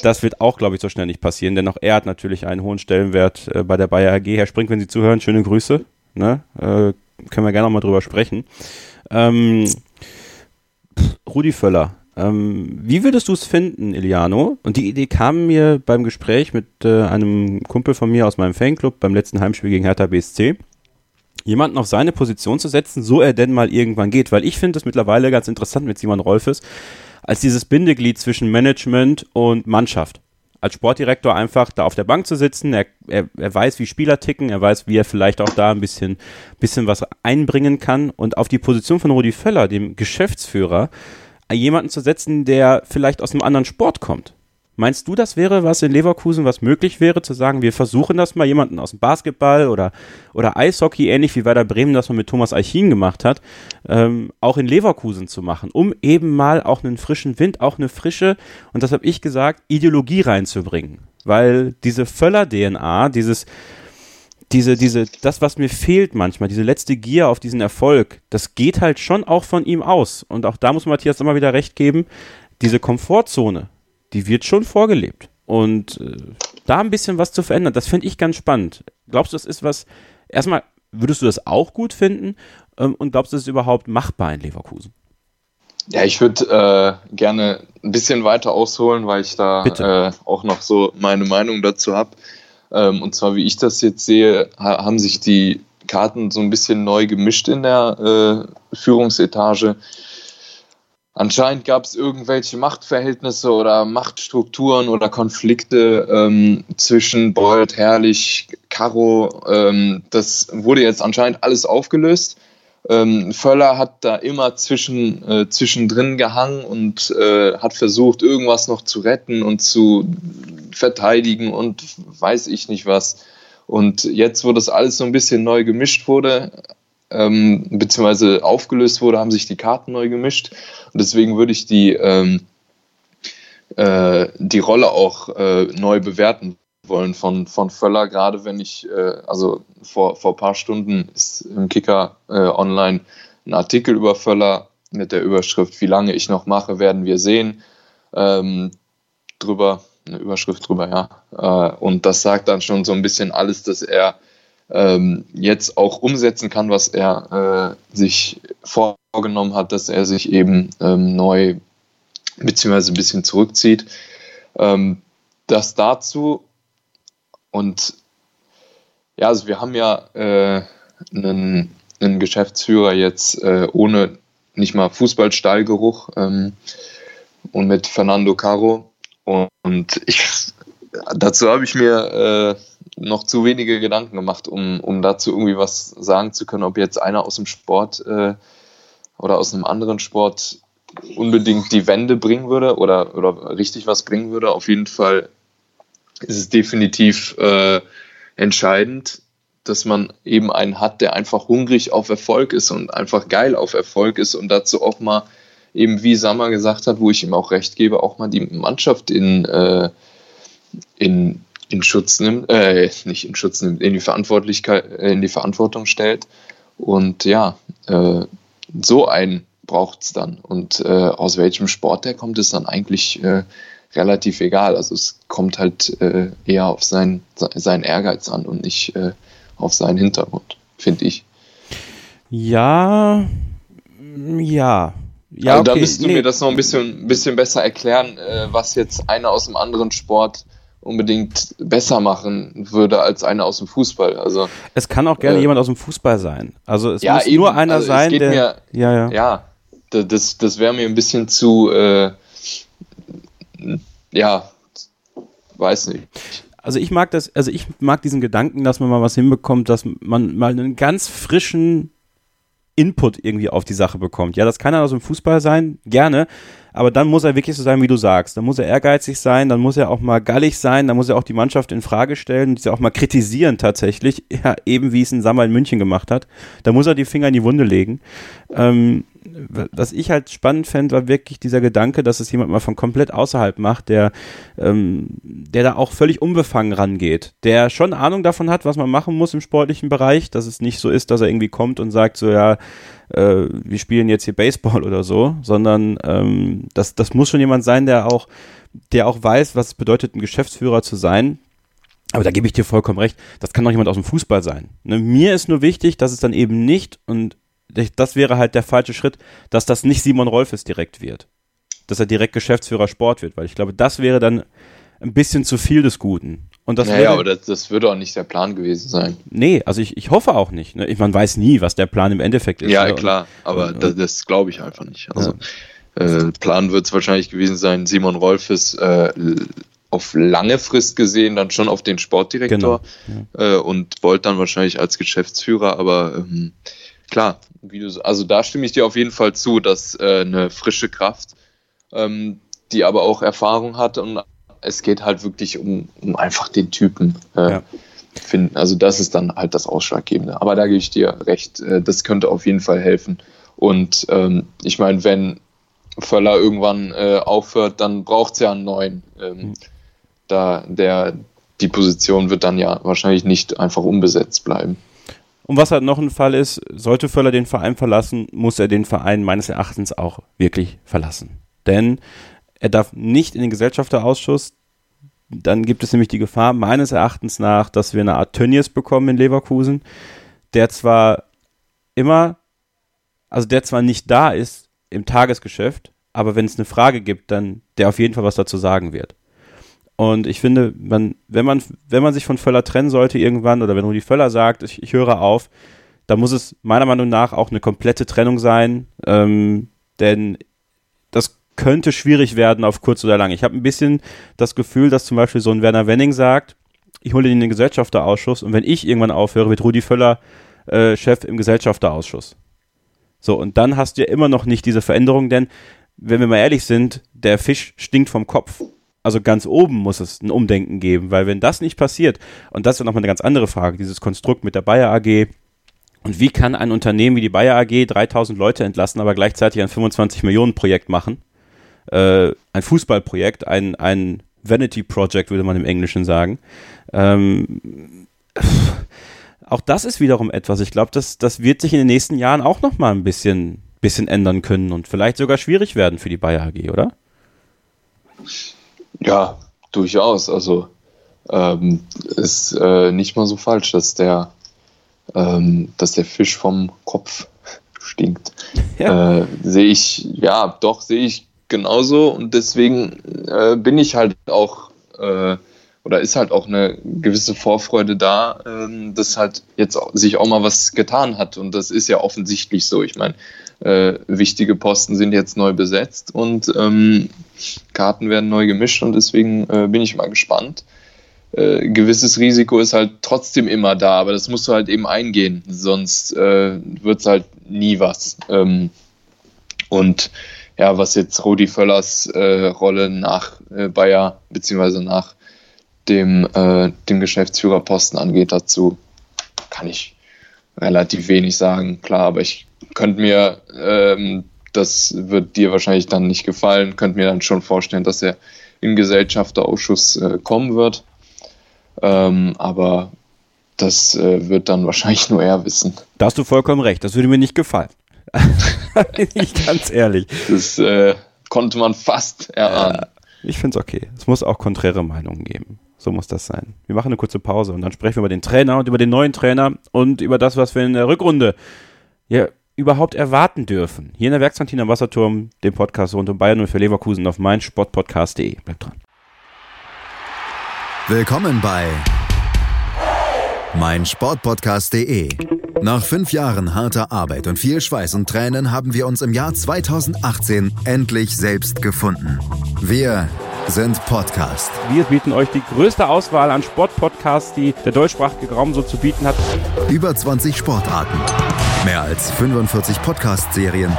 [SPEAKER 2] das wird auch, glaube ich, so schnell nicht passieren, denn auch er hat natürlich einen hohen Stellenwert äh, bei der Bayer AG. Herr Sprink, wenn Sie zuhören, schöne Grüße. Ne? Äh, können wir gerne noch mal drüber sprechen. Ähm, Rudi Völler, ähm, wie würdest du es finden, Iliano? Und die Idee kam mir beim Gespräch mit äh, einem Kumpel von mir aus meinem Fanclub beim letzten Heimspiel gegen Hertha BSC. Jemanden auf seine Position zu setzen, so er denn mal irgendwann geht. Weil ich finde es mittlerweile ganz interessant mit Simon Rolfes, als dieses Bindeglied zwischen Management und Mannschaft. Als Sportdirektor einfach da auf der Bank zu sitzen, er, er, er weiß, wie Spieler ticken, er weiß, wie er vielleicht auch da ein bisschen, bisschen was einbringen kann. Und auf die Position von Rudi Völler, dem Geschäftsführer, jemanden zu setzen, der vielleicht aus einem anderen Sport kommt. Meinst du, das wäre was in Leverkusen, was möglich wäre, zu sagen, wir versuchen das mal, jemanden aus dem Basketball oder, oder Eishockey, ähnlich wie Werder Bremen das man mit Thomas Eichin gemacht hat, ähm, auch in Leverkusen zu machen, um eben mal auch einen frischen Wind, auch eine frische, und das habe ich gesagt, Ideologie reinzubringen. Weil diese Völler-DNA, dieses, diese, diese, das, was mir fehlt manchmal, diese letzte Gier auf diesen Erfolg, das geht halt schon auch von ihm aus. Und auch da muss Matthias immer wieder recht geben, diese Komfortzone, die wird schon vorgelebt. Und äh, da ein bisschen was zu verändern, das finde ich ganz spannend. Glaubst du, das ist was, erstmal, würdest du das auch gut finden? Ähm, und glaubst du, das ist überhaupt machbar in Leverkusen?
[SPEAKER 3] Ja, ich würde äh, gerne ein bisschen weiter ausholen, weil ich da äh, auch noch so meine Meinung dazu habe. Ähm, und zwar, wie ich das jetzt sehe, ha haben sich die Karten so ein bisschen neu gemischt in der äh, Führungsetage. Anscheinend gab es irgendwelche Machtverhältnisse oder Machtstrukturen oder Konflikte ähm, zwischen Bolt, Herrlich, Caro. Ähm, das wurde jetzt anscheinend alles aufgelöst. Ähm, Völler hat da immer zwischen, äh, zwischendrin gehangen und äh, hat versucht, irgendwas noch zu retten und zu verteidigen und weiß ich nicht was. Und jetzt, wo das alles so ein bisschen neu gemischt wurde, ähm, beziehungsweise aufgelöst wurde, haben sich die Karten neu gemischt. Und deswegen würde ich die, ähm, äh, die Rolle auch äh, neu bewerten wollen von, von Völler, gerade wenn ich, äh, also vor, vor ein paar Stunden ist im Kicker äh, online ein Artikel über Völler mit der Überschrift, wie lange ich noch mache, werden wir sehen, ähm, drüber, eine Überschrift drüber, ja. Äh, und das sagt dann schon so ein bisschen alles, dass er ähm, jetzt auch umsetzen kann, was er äh, sich vorgenommen hat, dass er sich eben ähm, neu beziehungsweise ein bisschen zurückzieht. Ähm, das dazu und ja, also wir haben ja äh, einen, einen, Geschäftsführer jetzt äh, ohne nicht mal Fußballstallgeruch ähm, und mit Fernando Caro. Und ich, dazu habe ich mir äh, noch zu wenige Gedanken gemacht, um, um dazu irgendwie was sagen zu können, ob jetzt einer aus dem Sport äh, oder aus einem anderen Sport unbedingt die Wende bringen würde oder, oder richtig was bringen würde. Auf jeden Fall ist es definitiv äh, entscheidend, dass man eben einen hat, der einfach hungrig auf Erfolg ist und einfach geil auf Erfolg ist und dazu auch mal eben, wie Sammer gesagt hat, wo ich ihm auch recht gebe, auch mal die Mannschaft in, äh, in, in Schutz nimmt, äh, nicht in Schutz nimmt, in die Verantwortlichkeit, in die Verantwortung stellt. Und ja, äh, so einen braucht es dann. Und äh, aus welchem Sport der kommt, ist dann eigentlich äh, relativ egal. Also es kommt halt äh, eher auf sein, seinen Ehrgeiz an und nicht äh, auf seinen Hintergrund, finde ich.
[SPEAKER 2] Ja, ja. Ja,
[SPEAKER 3] also okay. da müsstest du nee. mir das noch ein bisschen, bisschen besser erklären, äh, was jetzt einer aus einem anderen Sport unbedingt besser machen würde als einer aus dem Fußball. Also
[SPEAKER 2] es kann auch gerne äh, jemand aus dem Fußball sein. Also es ja, muss eben, nur einer also sein, der
[SPEAKER 3] mir, ja ja ja das das wäre mir ein bisschen zu äh, ja, weiß nicht.
[SPEAKER 2] also ich mag das, also ich mag diesen Gedanken, dass man mal was hinbekommt, dass man mal einen ganz frischen Input irgendwie auf die Sache bekommt. Ja, das kann ja aus dem Fußball sein, gerne, aber dann muss er wirklich so sein, wie du sagst. Dann muss er ehrgeizig sein, dann muss er auch mal gallig sein, dann muss er auch die Mannschaft in Frage stellen und sie auch mal kritisieren tatsächlich, ja, eben wie es ein Sammer in München gemacht hat. Da muss er die Finger in die Wunde legen. Ähm, was ich halt spannend fände, war wirklich dieser Gedanke, dass es jemand mal von komplett außerhalb macht, der, ähm, der da auch völlig unbefangen rangeht, der schon Ahnung davon hat, was man machen muss im sportlichen Bereich, dass es nicht so ist, dass er irgendwie kommt und sagt so, ja, äh, wir spielen jetzt hier Baseball oder so, sondern ähm, das, das muss schon jemand sein, der auch, der auch weiß, was es bedeutet, ein Geschäftsführer zu sein. Aber da gebe ich dir vollkommen recht, das kann doch jemand aus dem Fußball sein. Ne? Mir ist nur wichtig, dass es dann eben nicht, und das wäre halt der falsche Schritt, dass das nicht Simon Rolfes direkt wird. Dass er direkt Geschäftsführer Sport wird, weil ich glaube, das wäre dann ein bisschen zu viel des Guten. Und das
[SPEAKER 3] naja, würde, aber das, das würde auch nicht der Plan gewesen sein.
[SPEAKER 2] Nee, also ich, ich hoffe auch nicht. Ne? Ich, man weiß nie, was der Plan im Endeffekt ist.
[SPEAKER 3] Ja, ne? klar, aber und, das, das glaube ich einfach nicht. Also ja. äh, Plan wird es wahrscheinlich gewesen sein, Simon Rolfes äh, auf lange Frist gesehen dann schon auf den Sportdirektor genau. ja. äh, und Bolt dann wahrscheinlich als Geschäftsführer, aber ähm, klar, wie du, also da stimme ich dir auf jeden Fall zu, dass äh, eine frische Kraft, ähm, die aber auch Erfahrung hat und es geht halt wirklich um, um einfach den Typen äh, ja. finden. Also das ist dann halt das Ausschlaggebende. Aber da gebe ich dir recht, äh, das könnte auf jeden Fall helfen. Und ähm, ich meine, wenn Völler irgendwann äh, aufhört, dann braucht es ja einen neuen. Ähm, mhm. Da der die Position wird dann ja wahrscheinlich nicht einfach unbesetzt bleiben.
[SPEAKER 2] Und was halt noch ein Fall ist, sollte Völler den Verein verlassen, muss er den Verein meines Erachtens auch wirklich verlassen. Denn er darf nicht in den Gesellschafterausschuss. Dann gibt es nämlich die Gefahr, meines Erachtens nach, dass wir eine Art Tönnies bekommen in Leverkusen, der zwar immer, also der zwar nicht da ist im Tagesgeschäft, aber wenn es eine Frage gibt, dann der auf jeden Fall was dazu sagen wird. Und ich finde, man, wenn man, wenn man sich von Völler trennen sollte irgendwann oder wenn Rudi Völler sagt, ich, ich höre auf, dann muss es meiner Meinung nach auch eine komplette Trennung sein, ähm, denn das könnte schwierig werden auf kurz oder lang. Ich habe ein bisschen das Gefühl, dass zum Beispiel so ein Werner Wenning sagt, ich hole ihn in den Gesellschafterausschuss und wenn ich irgendwann aufhöre, wird Rudi Völler äh, Chef im Gesellschafterausschuss. So, und dann hast du ja immer noch nicht diese Veränderung, denn wenn wir mal ehrlich sind, der Fisch stinkt vom Kopf. Also ganz oben muss es ein Umdenken geben, weil wenn das nicht passiert, und das ist nochmal eine ganz andere Frage, dieses Konstrukt mit der Bayer AG, und wie kann ein Unternehmen wie die Bayer AG 3000 Leute entlassen, aber gleichzeitig ein 25 Millionen Projekt machen? äh, ein Fußballprojekt, ein, ein Vanity Project, würde man im Englischen sagen. Ähm, auch das ist wiederum etwas. Ich glaube, das, das wird sich in den nächsten Jahren auch noch mal ein bisschen, bisschen ändern können und vielleicht sogar schwierig werden für die Bayer AG, oder?
[SPEAKER 3] Ja, durchaus. Also ähm, ist äh, nicht mal so falsch, dass der, ähm, dass der Fisch vom Kopf stinkt. Ja. Äh, sehe ich, ja, doch, sehe ich genauso und deswegen äh, bin ich halt auch äh, oder ist halt auch eine gewisse Vorfreude da, äh, dass halt jetzt sich auch mal was getan hat und das ist ja offensichtlich so. Ich meine, äh, wichtige Posten sind jetzt neu besetzt und ähm, Karten werden neu gemischt und deswegen äh, bin ich mal gespannt. Äh, gewisses Risiko ist halt trotzdem immer da, aber das musst du halt eben eingehen, sonst äh, wird es halt nie was. Ähm, und ja, was jetzt Rudi Völlers äh, Rolle nach äh, Bayer beziehungsweise nach dem, äh, dem Geschäftsführerposten angeht, dazu kann ich relativ wenig sagen. Klar, aber ich könnte mir, ähm, das wird dir wahrscheinlich dann nicht gefallen, könnte mir dann schon vorstellen, dass er im Gesellschafterausschuss äh, kommen wird. Ähm, aber das äh, wird dann wahrscheinlich nur er wissen.
[SPEAKER 2] Da hast du vollkommen recht, das würde mir nicht gefallen. ich ganz ehrlich.
[SPEAKER 3] Das äh, konnte man fast erahnen.
[SPEAKER 2] Ich finde es okay. Es muss auch konträre Meinungen geben. So muss das sein. Wir machen eine kurze Pause und dann sprechen wir über den Trainer und über den neuen Trainer und über das, was wir in der Rückrunde ja, überhaupt erwarten dürfen. Hier in der Werkskantine am Wasserturm, dem Podcast rund um Bayern und für Leverkusen auf meinsportpodcast.de. Bleibt dran.
[SPEAKER 1] Willkommen bei meinsportpodcast.de. Nach fünf Jahren harter Arbeit und viel Schweiß und Tränen haben wir uns im Jahr 2018 endlich selbst gefunden. Wir sind Podcast.
[SPEAKER 2] Wir bieten euch die größte Auswahl an Sportpodcasts, die der deutschsprachige Raum so zu bieten hat.
[SPEAKER 1] Über 20 Sportarten, mehr als 45 Podcast-Serien,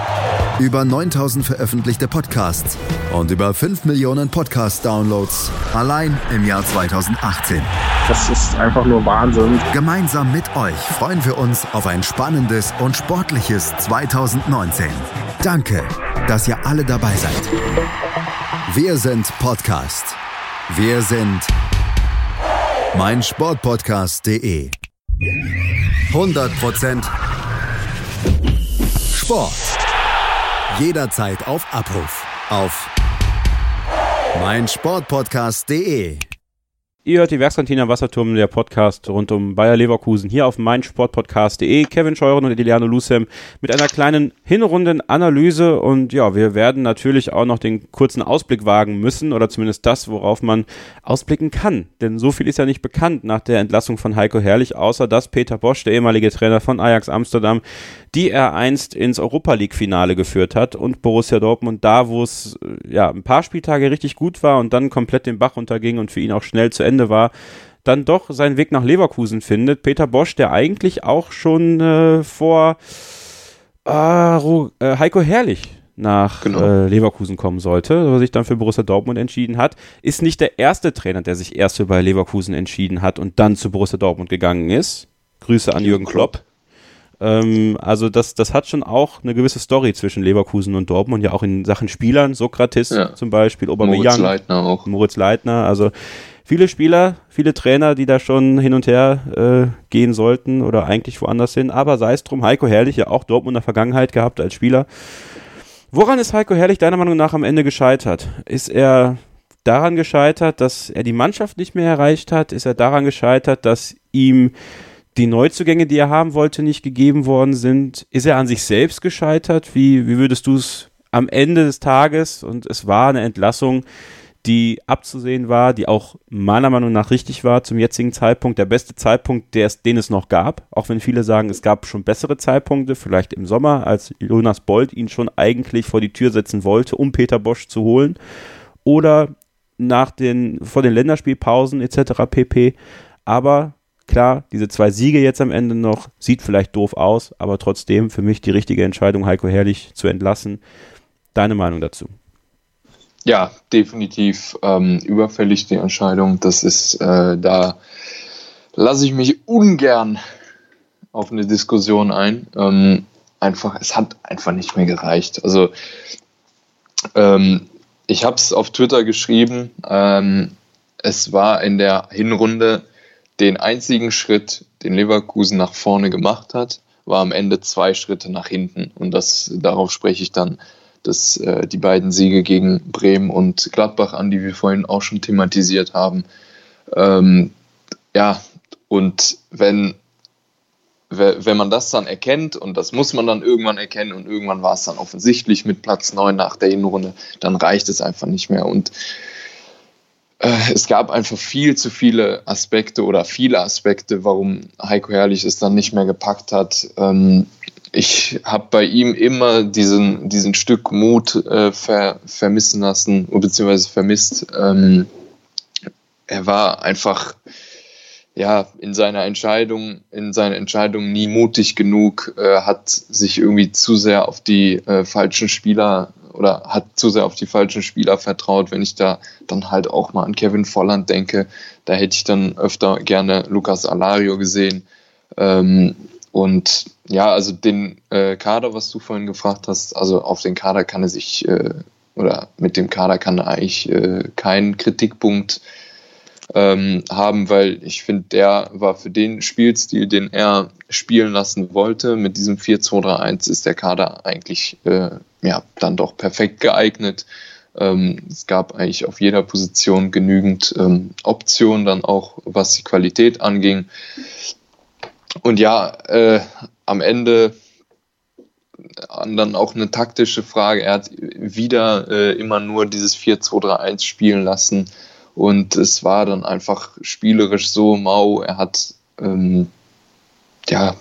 [SPEAKER 1] über 9000 veröffentlichte Podcasts und über 5 Millionen Podcast-Downloads allein im Jahr 2018.
[SPEAKER 4] Das ist einfach nur Wahnsinn.
[SPEAKER 1] Gemeinsam mit euch freuen wir uns auf ein spannendes und sportliches 2019. Danke, dass ihr alle dabei seid. Wir sind Podcast. Wir sind mein Sportpodcast.de. 100% Sport. Jederzeit auf Abruf. Auf mein Sportpodcast.de.
[SPEAKER 2] Ihr hört die Werkskantine am Wasserturm, der Podcast rund um Bayer Leverkusen hier auf meinsportpodcast.de. Kevin Scheuren und Ediliano Lucem mit einer kleinen Hinrundenanalyse und ja, wir werden natürlich auch noch den kurzen Ausblick wagen müssen oder zumindest das, worauf man ausblicken kann. Denn so viel ist ja nicht bekannt nach der Entlassung von Heiko Herrlich, außer dass Peter Bosch, der ehemalige Trainer von Ajax Amsterdam, die er einst ins Europa League Finale geführt hat und Borussia Dortmund da, wo es äh, ja ein paar Spieltage richtig gut war und dann komplett den Bach runterging und für ihn auch schnell zu Ende war, dann doch seinen Weg nach Leverkusen findet. Peter Bosch, der eigentlich auch schon äh, vor äh, Heiko Herrlich nach genau. äh, Leverkusen kommen sollte, aber sich dann für Borussia Dortmund entschieden hat, ist nicht der erste Trainer, der sich erst für bei Leverkusen entschieden hat und dann zu Borussia Dortmund gegangen ist. Grüße an Jürgen Klopp. Ähm, also das, das hat schon auch eine gewisse Story zwischen Leverkusen und Dortmund, ja auch in Sachen Spielern, Sokrates ja. zum Beispiel, Aubameyang, Moritz Leitner auch. Moritz Leitner, also viele Spieler, viele Trainer, die da schon hin und her äh, gehen sollten oder eigentlich woanders hin, aber sei es drum, Heiko Herrlich ja auch Dortmunder Vergangenheit gehabt als Spieler. Woran ist Heiko Herrlich deiner Meinung nach am Ende gescheitert? Ist er daran gescheitert, dass er die Mannschaft nicht mehr erreicht hat? Ist er daran gescheitert, dass ihm die Neuzugänge, die er haben wollte, nicht gegeben worden sind. Ist er an sich selbst gescheitert? Wie, wie würdest du es am Ende des Tages, und es war eine Entlassung, die abzusehen war, die auch meiner Meinung nach richtig war zum jetzigen Zeitpunkt, der beste Zeitpunkt, der es, den es noch gab, auch wenn viele sagen, es gab schon bessere Zeitpunkte, vielleicht im Sommer, als Jonas Bold ihn schon eigentlich vor die Tür setzen wollte, um Peter Bosch zu holen, oder nach den, vor den Länderspielpausen etc. pp. Aber Klar, diese zwei Siege jetzt am Ende noch, sieht vielleicht doof aus, aber trotzdem für mich die richtige Entscheidung, Heiko Herrlich zu entlassen. Deine Meinung dazu?
[SPEAKER 3] Ja, definitiv ähm, überfällig die Entscheidung. Das ist, äh, da lasse ich mich ungern auf eine Diskussion ein. Ähm, einfach, es hat einfach nicht mehr gereicht. Also, ähm, ich habe es auf Twitter geschrieben. Ähm, es war in der Hinrunde den einzigen Schritt, den Leverkusen nach vorne gemacht hat, war am Ende zwei Schritte nach hinten. Und das, darauf spreche ich dann dass, äh, die beiden Siege gegen Bremen und Gladbach an, die wir vorhin auch schon thematisiert haben. Ähm, ja, und wenn, wenn man das dann erkennt, und das muss man dann irgendwann erkennen, und irgendwann war es dann offensichtlich mit Platz 9 nach der Hinrunde, dann reicht es einfach nicht mehr. Und es gab einfach viel zu viele Aspekte oder viele Aspekte, warum Heiko Herrlich es dann nicht mehr gepackt hat. Ähm, ich habe bei ihm immer diesen, diesen Stück Mut äh, ver, vermissen lassen, beziehungsweise vermisst. Ähm, er war einfach ja in seiner Entscheidung, in seiner Entscheidung nie mutig genug, äh, hat sich irgendwie zu sehr auf die äh, falschen Spieler oder hat zu sehr auf die falschen Spieler vertraut. Wenn ich da dann halt auch mal an Kevin Volland denke, da hätte ich dann öfter gerne Lukas Alario gesehen. Ähm, und ja, also den äh, Kader, was du vorhin gefragt hast, also auf den Kader kann er sich äh, oder mit dem Kader kann er eigentlich äh, keinen Kritikpunkt ähm, haben, weil ich finde, der war für den Spielstil, den er spielen lassen wollte, mit diesem 4-2-3-1 ist der Kader eigentlich äh, ja, dann doch perfekt geeignet. Ähm, es gab eigentlich auf jeder Position genügend ähm, Optionen, dann auch was die Qualität anging. Und ja, äh, am Ende dann auch eine taktische Frage. Er hat wieder äh, immer nur dieses 4-2-3-1 spielen lassen und es war dann einfach spielerisch so mau. Er hat, ähm, ja,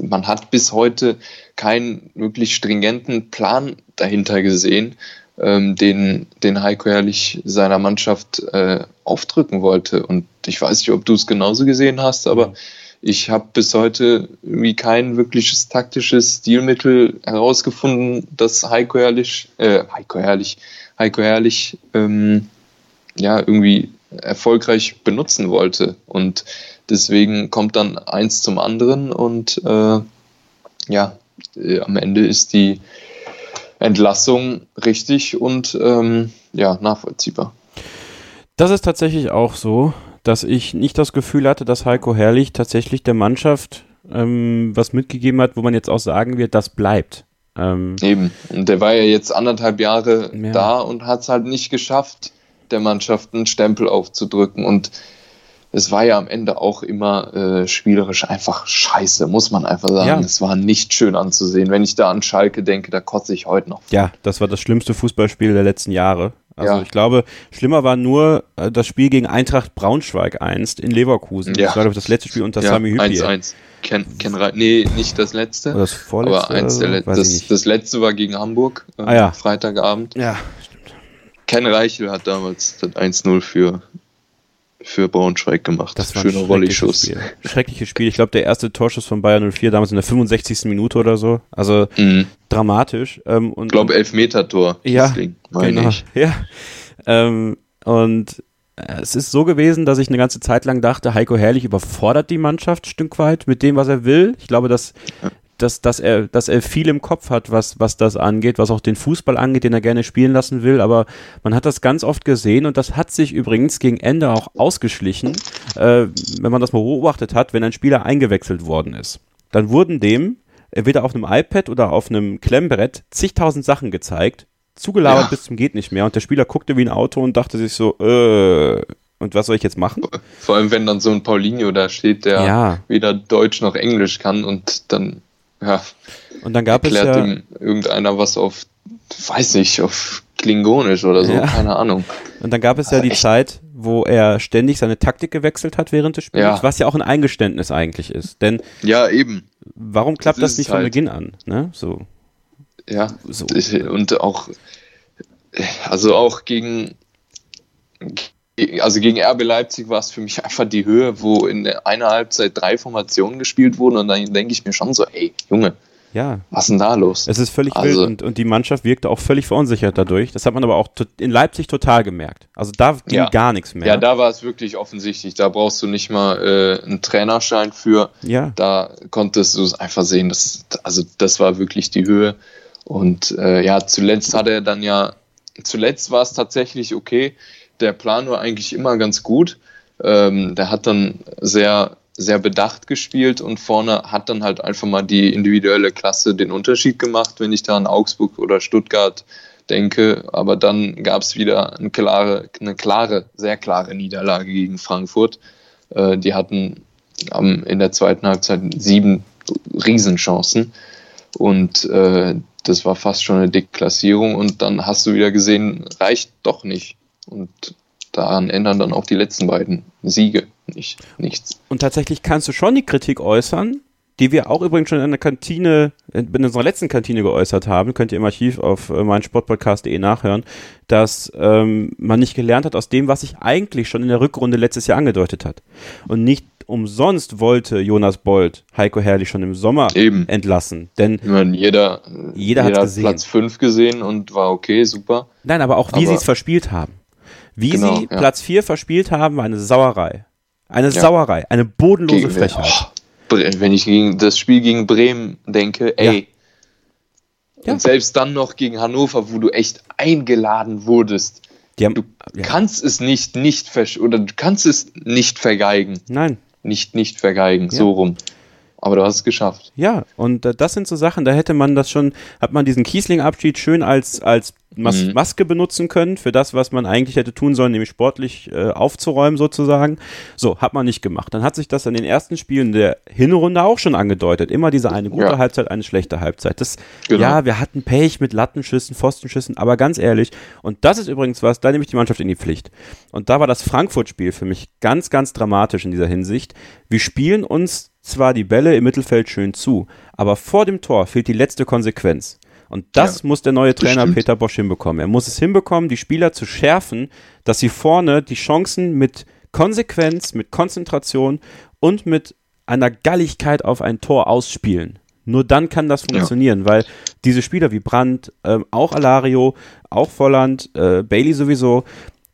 [SPEAKER 3] man hat bis heute keinen wirklich stringenten Plan dahinter gesehen, ähm, den, den Heiko Herrlich seiner Mannschaft äh, aufdrücken wollte. Und ich weiß nicht, ob du es genauso gesehen hast, aber mhm. ich habe bis heute irgendwie kein wirkliches taktisches Stilmittel herausgefunden, das Heiko Herrlich, äh, Heiko Herrlich, Heiko Herrlich ähm, ja irgendwie erfolgreich benutzen wollte. Und deswegen kommt dann eins zum anderen und äh, ja, äh, am Ende ist die Entlassung richtig und ähm, ja, nachvollziehbar.
[SPEAKER 2] Das ist tatsächlich auch so, dass ich nicht das Gefühl hatte, dass Heiko Herrlich tatsächlich der Mannschaft ähm, was mitgegeben hat, wo man jetzt auch sagen wird, das bleibt.
[SPEAKER 3] Ähm, Eben. Und der war ja jetzt anderthalb Jahre ja. da und hat es halt nicht geschafft, der Mannschaft einen Stempel aufzudrücken. Und es war ja am Ende auch immer äh, spielerisch einfach scheiße, muss man einfach sagen. Ja. Es war nicht schön anzusehen. Wenn ich da an Schalke denke, da kotze ich heute noch.
[SPEAKER 2] Ja, das war das schlimmste Fußballspiel der letzten Jahre. Also ja. ich glaube, schlimmer war nur äh, das Spiel gegen Eintracht Braunschweig einst in Leverkusen. Ja. Das war, glaube ich, das letzte Spiel unter ja, Sami Hüppi. 1-1.
[SPEAKER 3] Ken, Ken nee, nicht das letzte. Oder das vorletzte. Aber eins der Le das, das letzte war gegen Hamburg, äh, ah, ja. Freitagabend.
[SPEAKER 2] Ja,
[SPEAKER 3] Ken Reichel hat damals das 1-0 für für Braunschweig gemacht.
[SPEAKER 2] Das war Schöner Volley-Schuss. Spiel. Schreckliches Spiel. Ich glaube, der erste Torschuss von Bayern 04 damals in der 65. Minute oder so. Also mhm. dramatisch.
[SPEAKER 3] Ähm, und, ich glaube, Elfmeter-Tor.
[SPEAKER 2] Ja, Ding, genau. Ich. Ja. Ähm, und äh, es ist so gewesen, dass ich eine ganze Zeit lang dachte, Heiko Herrlich überfordert die Mannschaft ein Stück weit mit dem, was er will. Ich glaube, dass dass, dass, er, dass er viel im Kopf hat, was, was das angeht, was auch den Fußball angeht, den er gerne spielen lassen will. Aber man hat das ganz oft gesehen und das hat sich übrigens gegen Ende auch ausgeschlichen, äh, wenn man das mal beobachtet hat, wenn ein Spieler eingewechselt worden ist. Dann wurden dem entweder auf einem iPad oder auf einem Klemmbrett zigtausend Sachen gezeigt, zugelabert ja. bis zum geht nicht mehr und der Spieler guckte wie ein Auto und dachte sich so, äh, und was soll ich jetzt machen?
[SPEAKER 3] Vor allem, wenn dann so ein Paulinho da steht, der ja. weder Deutsch noch Englisch kann und dann ja.
[SPEAKER 2] Und dann gab Erklärt
[SPEAKER 3] es ja ihm irgendeiner was auf, weiß ich, auf Klingonisch oder so, ja. keine Ahnung.
[SPEAKER 2] Und dann gab es ja die Echt? Zeit, wo er ständig seine Taktik gewechselt hat während des Spiels, ja. was ja auch ein Eingeständnis eigentlich ist. Denn
[SPEAKER 3] ja, eben.
[SPEAKER 2] Warum klappt das, das nicht halt. von Beginn an? Ne? So.
[SPEAKER 3] Ja, so. und auch, also auch gegen, also gegen RB Leipzig war es für mich einfach die Höhe, wo in einer Halbzeit drei Formationen gespielt wurden und dann denke ich mir schon so, ey, Junge, ja. Was ist denn da los?
[SPEAKER 2] Es ist völlig also, wild und, und die Mannschaft wirkte auch völlig verunsichert dadurch. Das hat man aber auch in Leipzig total gemerkt. Also da ging ja. gar nichts mehr.
[SPEAKER 3] Ja, da war es wirklich offensichtlich. Da brauchst du nicht mal äh, einen Trainerschein für. Ja. Da konntest du es einfach sehen. Dass, also das war wirklich die Höhe. Und äh, ja, zuletzt hat er dann ja, zuletzt war es tatsächlich okay der Plan war eigentlich immer ganz gut. Ähm, der hat dann sehr, sehr bedacht gespielt und vorne hat dann halt einfach mal die individuelle Klasse den Unterschied gemacht, wenn ich da an Augsburg oder Stuttgart denke. Aber dann gab es wieder eine klare, eine klare, sehr klare Niederlage gegen Frankfurt. Äh, die hatten ähm, in der zweiten Halbzeit sieben Riesenchancen und äh, das war fast schon eine Deklassierung und dann hast du wieder gesehen, reicht doch nicht. Und daran ändern dann auch die letzten beiden Siege nicht, nichts.
[SPEAKER 2] Und tatsächlich kannst du schon die Kritik äußern, die wir auch übrigens schon in der Kantine, in unserer letzten Kantine geäußert haben, könnt ihr im Archiv auf äh, meinsportpodcast.de nachhören, dass ähm, man nicht gelernt hat aus dem, was sich eigentlich schon in der Rückrunde letztes Jahr angedeutet hat. Und nicht umsonst wollte Jonas Bold Heiko Herrlich schon im Sommer Eben. entlassen. Denn
[SPEAKER 3] meine, jeder, jeder, jeder hat Platz 5 gesehen und war okay, super.
[SPEAKER 2] Nein, aber auch wie sie es verspielt haben. Wie genau, sie ja. Platz 4 verspielt haben, war eine Sauerei. Eine ja. Sauerei, eine bodenlose gegen, Frechheit.
[SPEAKER 3] Oh, wenn ich gegen das Spiel gegen Bremen denke, ey. Ja. Und selbst dann noch gegen Hannover, wo du echt eingeladen wurdest. Haben, du kannst es nicht nicht oder du kannst es nicht vergeigen.
[SPEAKER 2] Nein.
[SPEAKER 3] Nicht nicht vergeigen, so rum. Aber du hast es geschafft.
[SPEAKER 2] Ja, und äh, das sind so Sachen, da hätte man das schon, hat man diesen Kiesling-Abschied schön als, als Mas mhm. Maske benutzen können für das, was man eigentlich hätte tun sollen, nämlich sportlich äh, aufzuräumen sozusagen. So, hat man nicht gemacht. Dann hat sich das in den ersten Spielen der Hinrunde auch schon angedeutet. Immer diese eine gute ja. Halbzeit, eine schlechte Halbzeit. Das, genau. Ja, wir hatten Pech mit Lattenschüssen, Pfostenschüssen, aber ganz ehrlich, und das ist übrigens was, da nehme ich die Mannschaft in die Pflicht. Und da war das Frankfurt-Spiel für mich ganz, ganz dramatisch in dieser Hinsicht. Wir spielen uns zwar die Bälle im Mittelfeld schön zu, aber vor dem Tor fehlt die letzte Konsequenz. Und das ja, muss der neue Trainer
[SPEAKER 3] bestimmt.
[SPEAKER 2] Peter Bosch hinbekommen. Er muss es hinbekommen, die Spieler zu schärfen, dass sie vorne die Chancen mit Konsequenz, mit Konzentration und mit einer Galligkeit auf ein Tor ausspielen. Nur dann kann das funktionieren, ja. weil diese Spieler wie Brandt, ähm, auch Alario, auch Volland, äh, Bailey sowieso,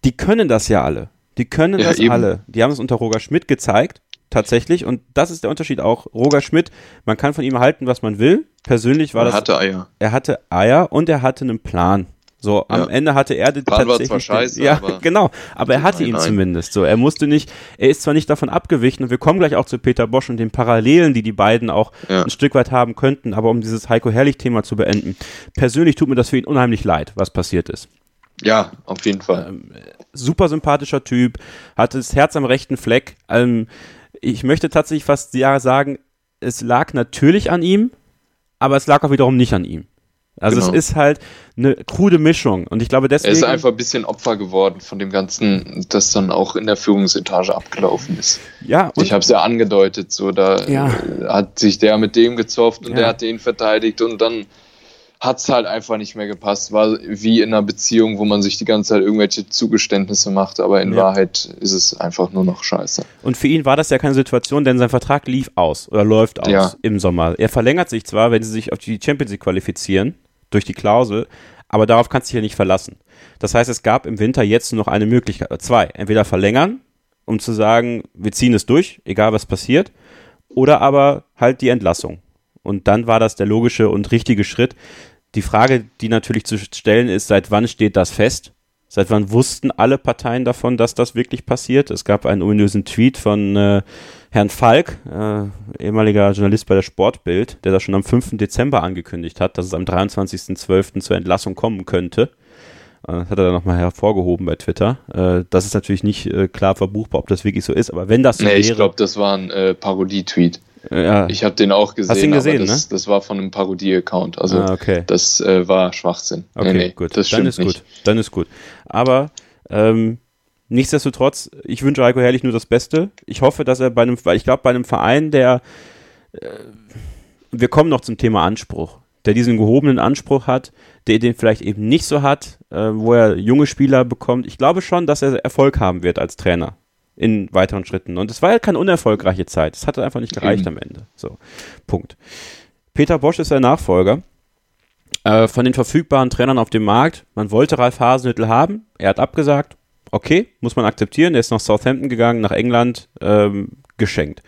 [SPEAKER 2] die können das ja alle. Die können ja, das eben. alle. Die haben es unter Roger Schmidt gezeigt, tatsächlich. Und das ist der Unterschied auch. Roger Schmidt, man kann von ihm halten, was man will. Persönlich war
[SPEAKER 3] er
[SPEAKER 2] das.
[SPEAKER 3] Er hatte Eier.
[SPEAKER 2] Er hatte Eier und er hatte einen Plan. So, am ja. Ende hatte er
[SPEAKER 3] den Plan tatsächlich. War zwar scheiße,
[SPEAKER 2] ja, aber genau. Aber er hatte ihn nein. zumindest. So, er musste nicht, er ist zwar nicht davon abgewichen und wir kommen gleich auch zu Peter Bosch und den Parallelen, die die beiden auch ja. ein Stück weit haben könnten, aber um dieses Heiko Herrlich-Thema zu beenden. Persönlich tut mir das für ihn unheimlich leid, was passiert ist.
[SPEAKER 3] Ja, auf jeden Fall.
[SPEAKER 2] Ähm, super sympathischer Typ, hatte das Herz am rechten Fleck. Ähm, ich möchte tatsächlich fast ja sagen, es lag natürlich an ihm, aber es lag auch wiederum nicht an ihm. Also genau. es ist halt eine krude Mischung und ich glaube deswegen...
[SPEAKER 3] Er ist einfach ein bisschen Opfer geworden von dem Ganzen, das dann auch in der Führungsetage abgelaufen ist.
[SPEAKER 2] Ja.
[SPEAKER 3] ich habe es ja angedeutet, so da
[SPEAKER 2] ja.
[SPEAKER 3] hat sich der mit dem gezofft und ja. der hat den verteidigt und dann hat es halt einfach nicht mehr gepasst. War wie in einer Beziehung, wo man sich die ganze Zeit irgendwelche Zugeständnisse macht, aber in ja. Wahrheit ist es einfach nur noch scheiße.
[SPEAKER 2] Und für ihn war das ja keine Situation, denn sein Vertrag lief aus oder läuft aus ja. im Sommer. Er verlängert sich zwar, wenn sie sich auf die Champions League qualifizieren, durch die Klausel, aber darauf kannst du dich ja nicht verlassen. Das heißt, es gab im Winter jetzt nur noch eine Möglichkeit, zwei. Entweder verlängern, um zu sagen, wir ziehen es durch, egal was passiert, oder aber halt die Entlassung. Und dann war das der logische und richtige Schritt. Die Frage, die natürlich zu stellen ist, seit wann steht das fest? Seit wann wussten alle Parteien davon, dass das wirklich passiert? Es gab einen ominösen Tweet von äh, Herrn Falk, äh, ehemaliger Journalist bei der Sportbild, der das schon am 5. Dezember angekündigt hat, dass es am 23.12. zur Entlassung kommen könnte. Äh, das hat er dann nochmal hervorgehoben bei Twitter. Äh, das ist natürlich nicht äh, klar verbuchbar, ob das wirklich so ist, aber wenn das so
[SPEAKER 3] nee,
[SPEAKER 2] wäre...
[SPEAKER 3] ich glaube, das war ein Parodie-Tweet.
[SPEAKER 2] Ja.
[SPEAKER 3] Ich habe den auch gesehen,
[SPEAKER 2] Hast ihn gesehen
[SPEAKER 3] das,
[SPEAKER 2] ne?
[SPEAKER 3] das war von einem Parodie-Account. Also
[SPEAKER 2] ah, okay.
[SPEAKER 3] das äh, war Schwachsinn.
[SPEAKER 2] Okay,
[SPEAKER 3] nee, nee,
[SPEAKER 2] gut.
[SPEAKER 3] Das
[SPEAKER 2] Dann ist
[SPEAKER 3] nicht.
[SPEAKER 2] gut. Dann ist gut. Aber ähm, nichtsdestotrotz, ich wünsche Heiko Herrlich nur das Beste. Ich hoffe, dass er bei einem, weil ich glaube, bei einem Verein, der äh, wir kommen noch zum Thema Anspruch, der diesen gehobenen Anspruch hat, der den vielleicht eben nicht so hat, äh, wo er junge Spieler bekommt. Ich glaube schon, dass er Erfolg haben wird als Trainer in weiteren Schritten. Und es war ja keine unerfolgreiche Zeit. Es hat einfach nicht gereicht mhm. am Ende. So, Punkt. Peter Bosch ist der Nachfolger. Äh, von den verfügbaren Trainern auf dem Markt, man wollte Ralf Hasenhüttel haben, er hat abgesagt. Okay, muss man akzeptieren. Er ist nach Southampton gegangen, nach England, ähm, geschenkt.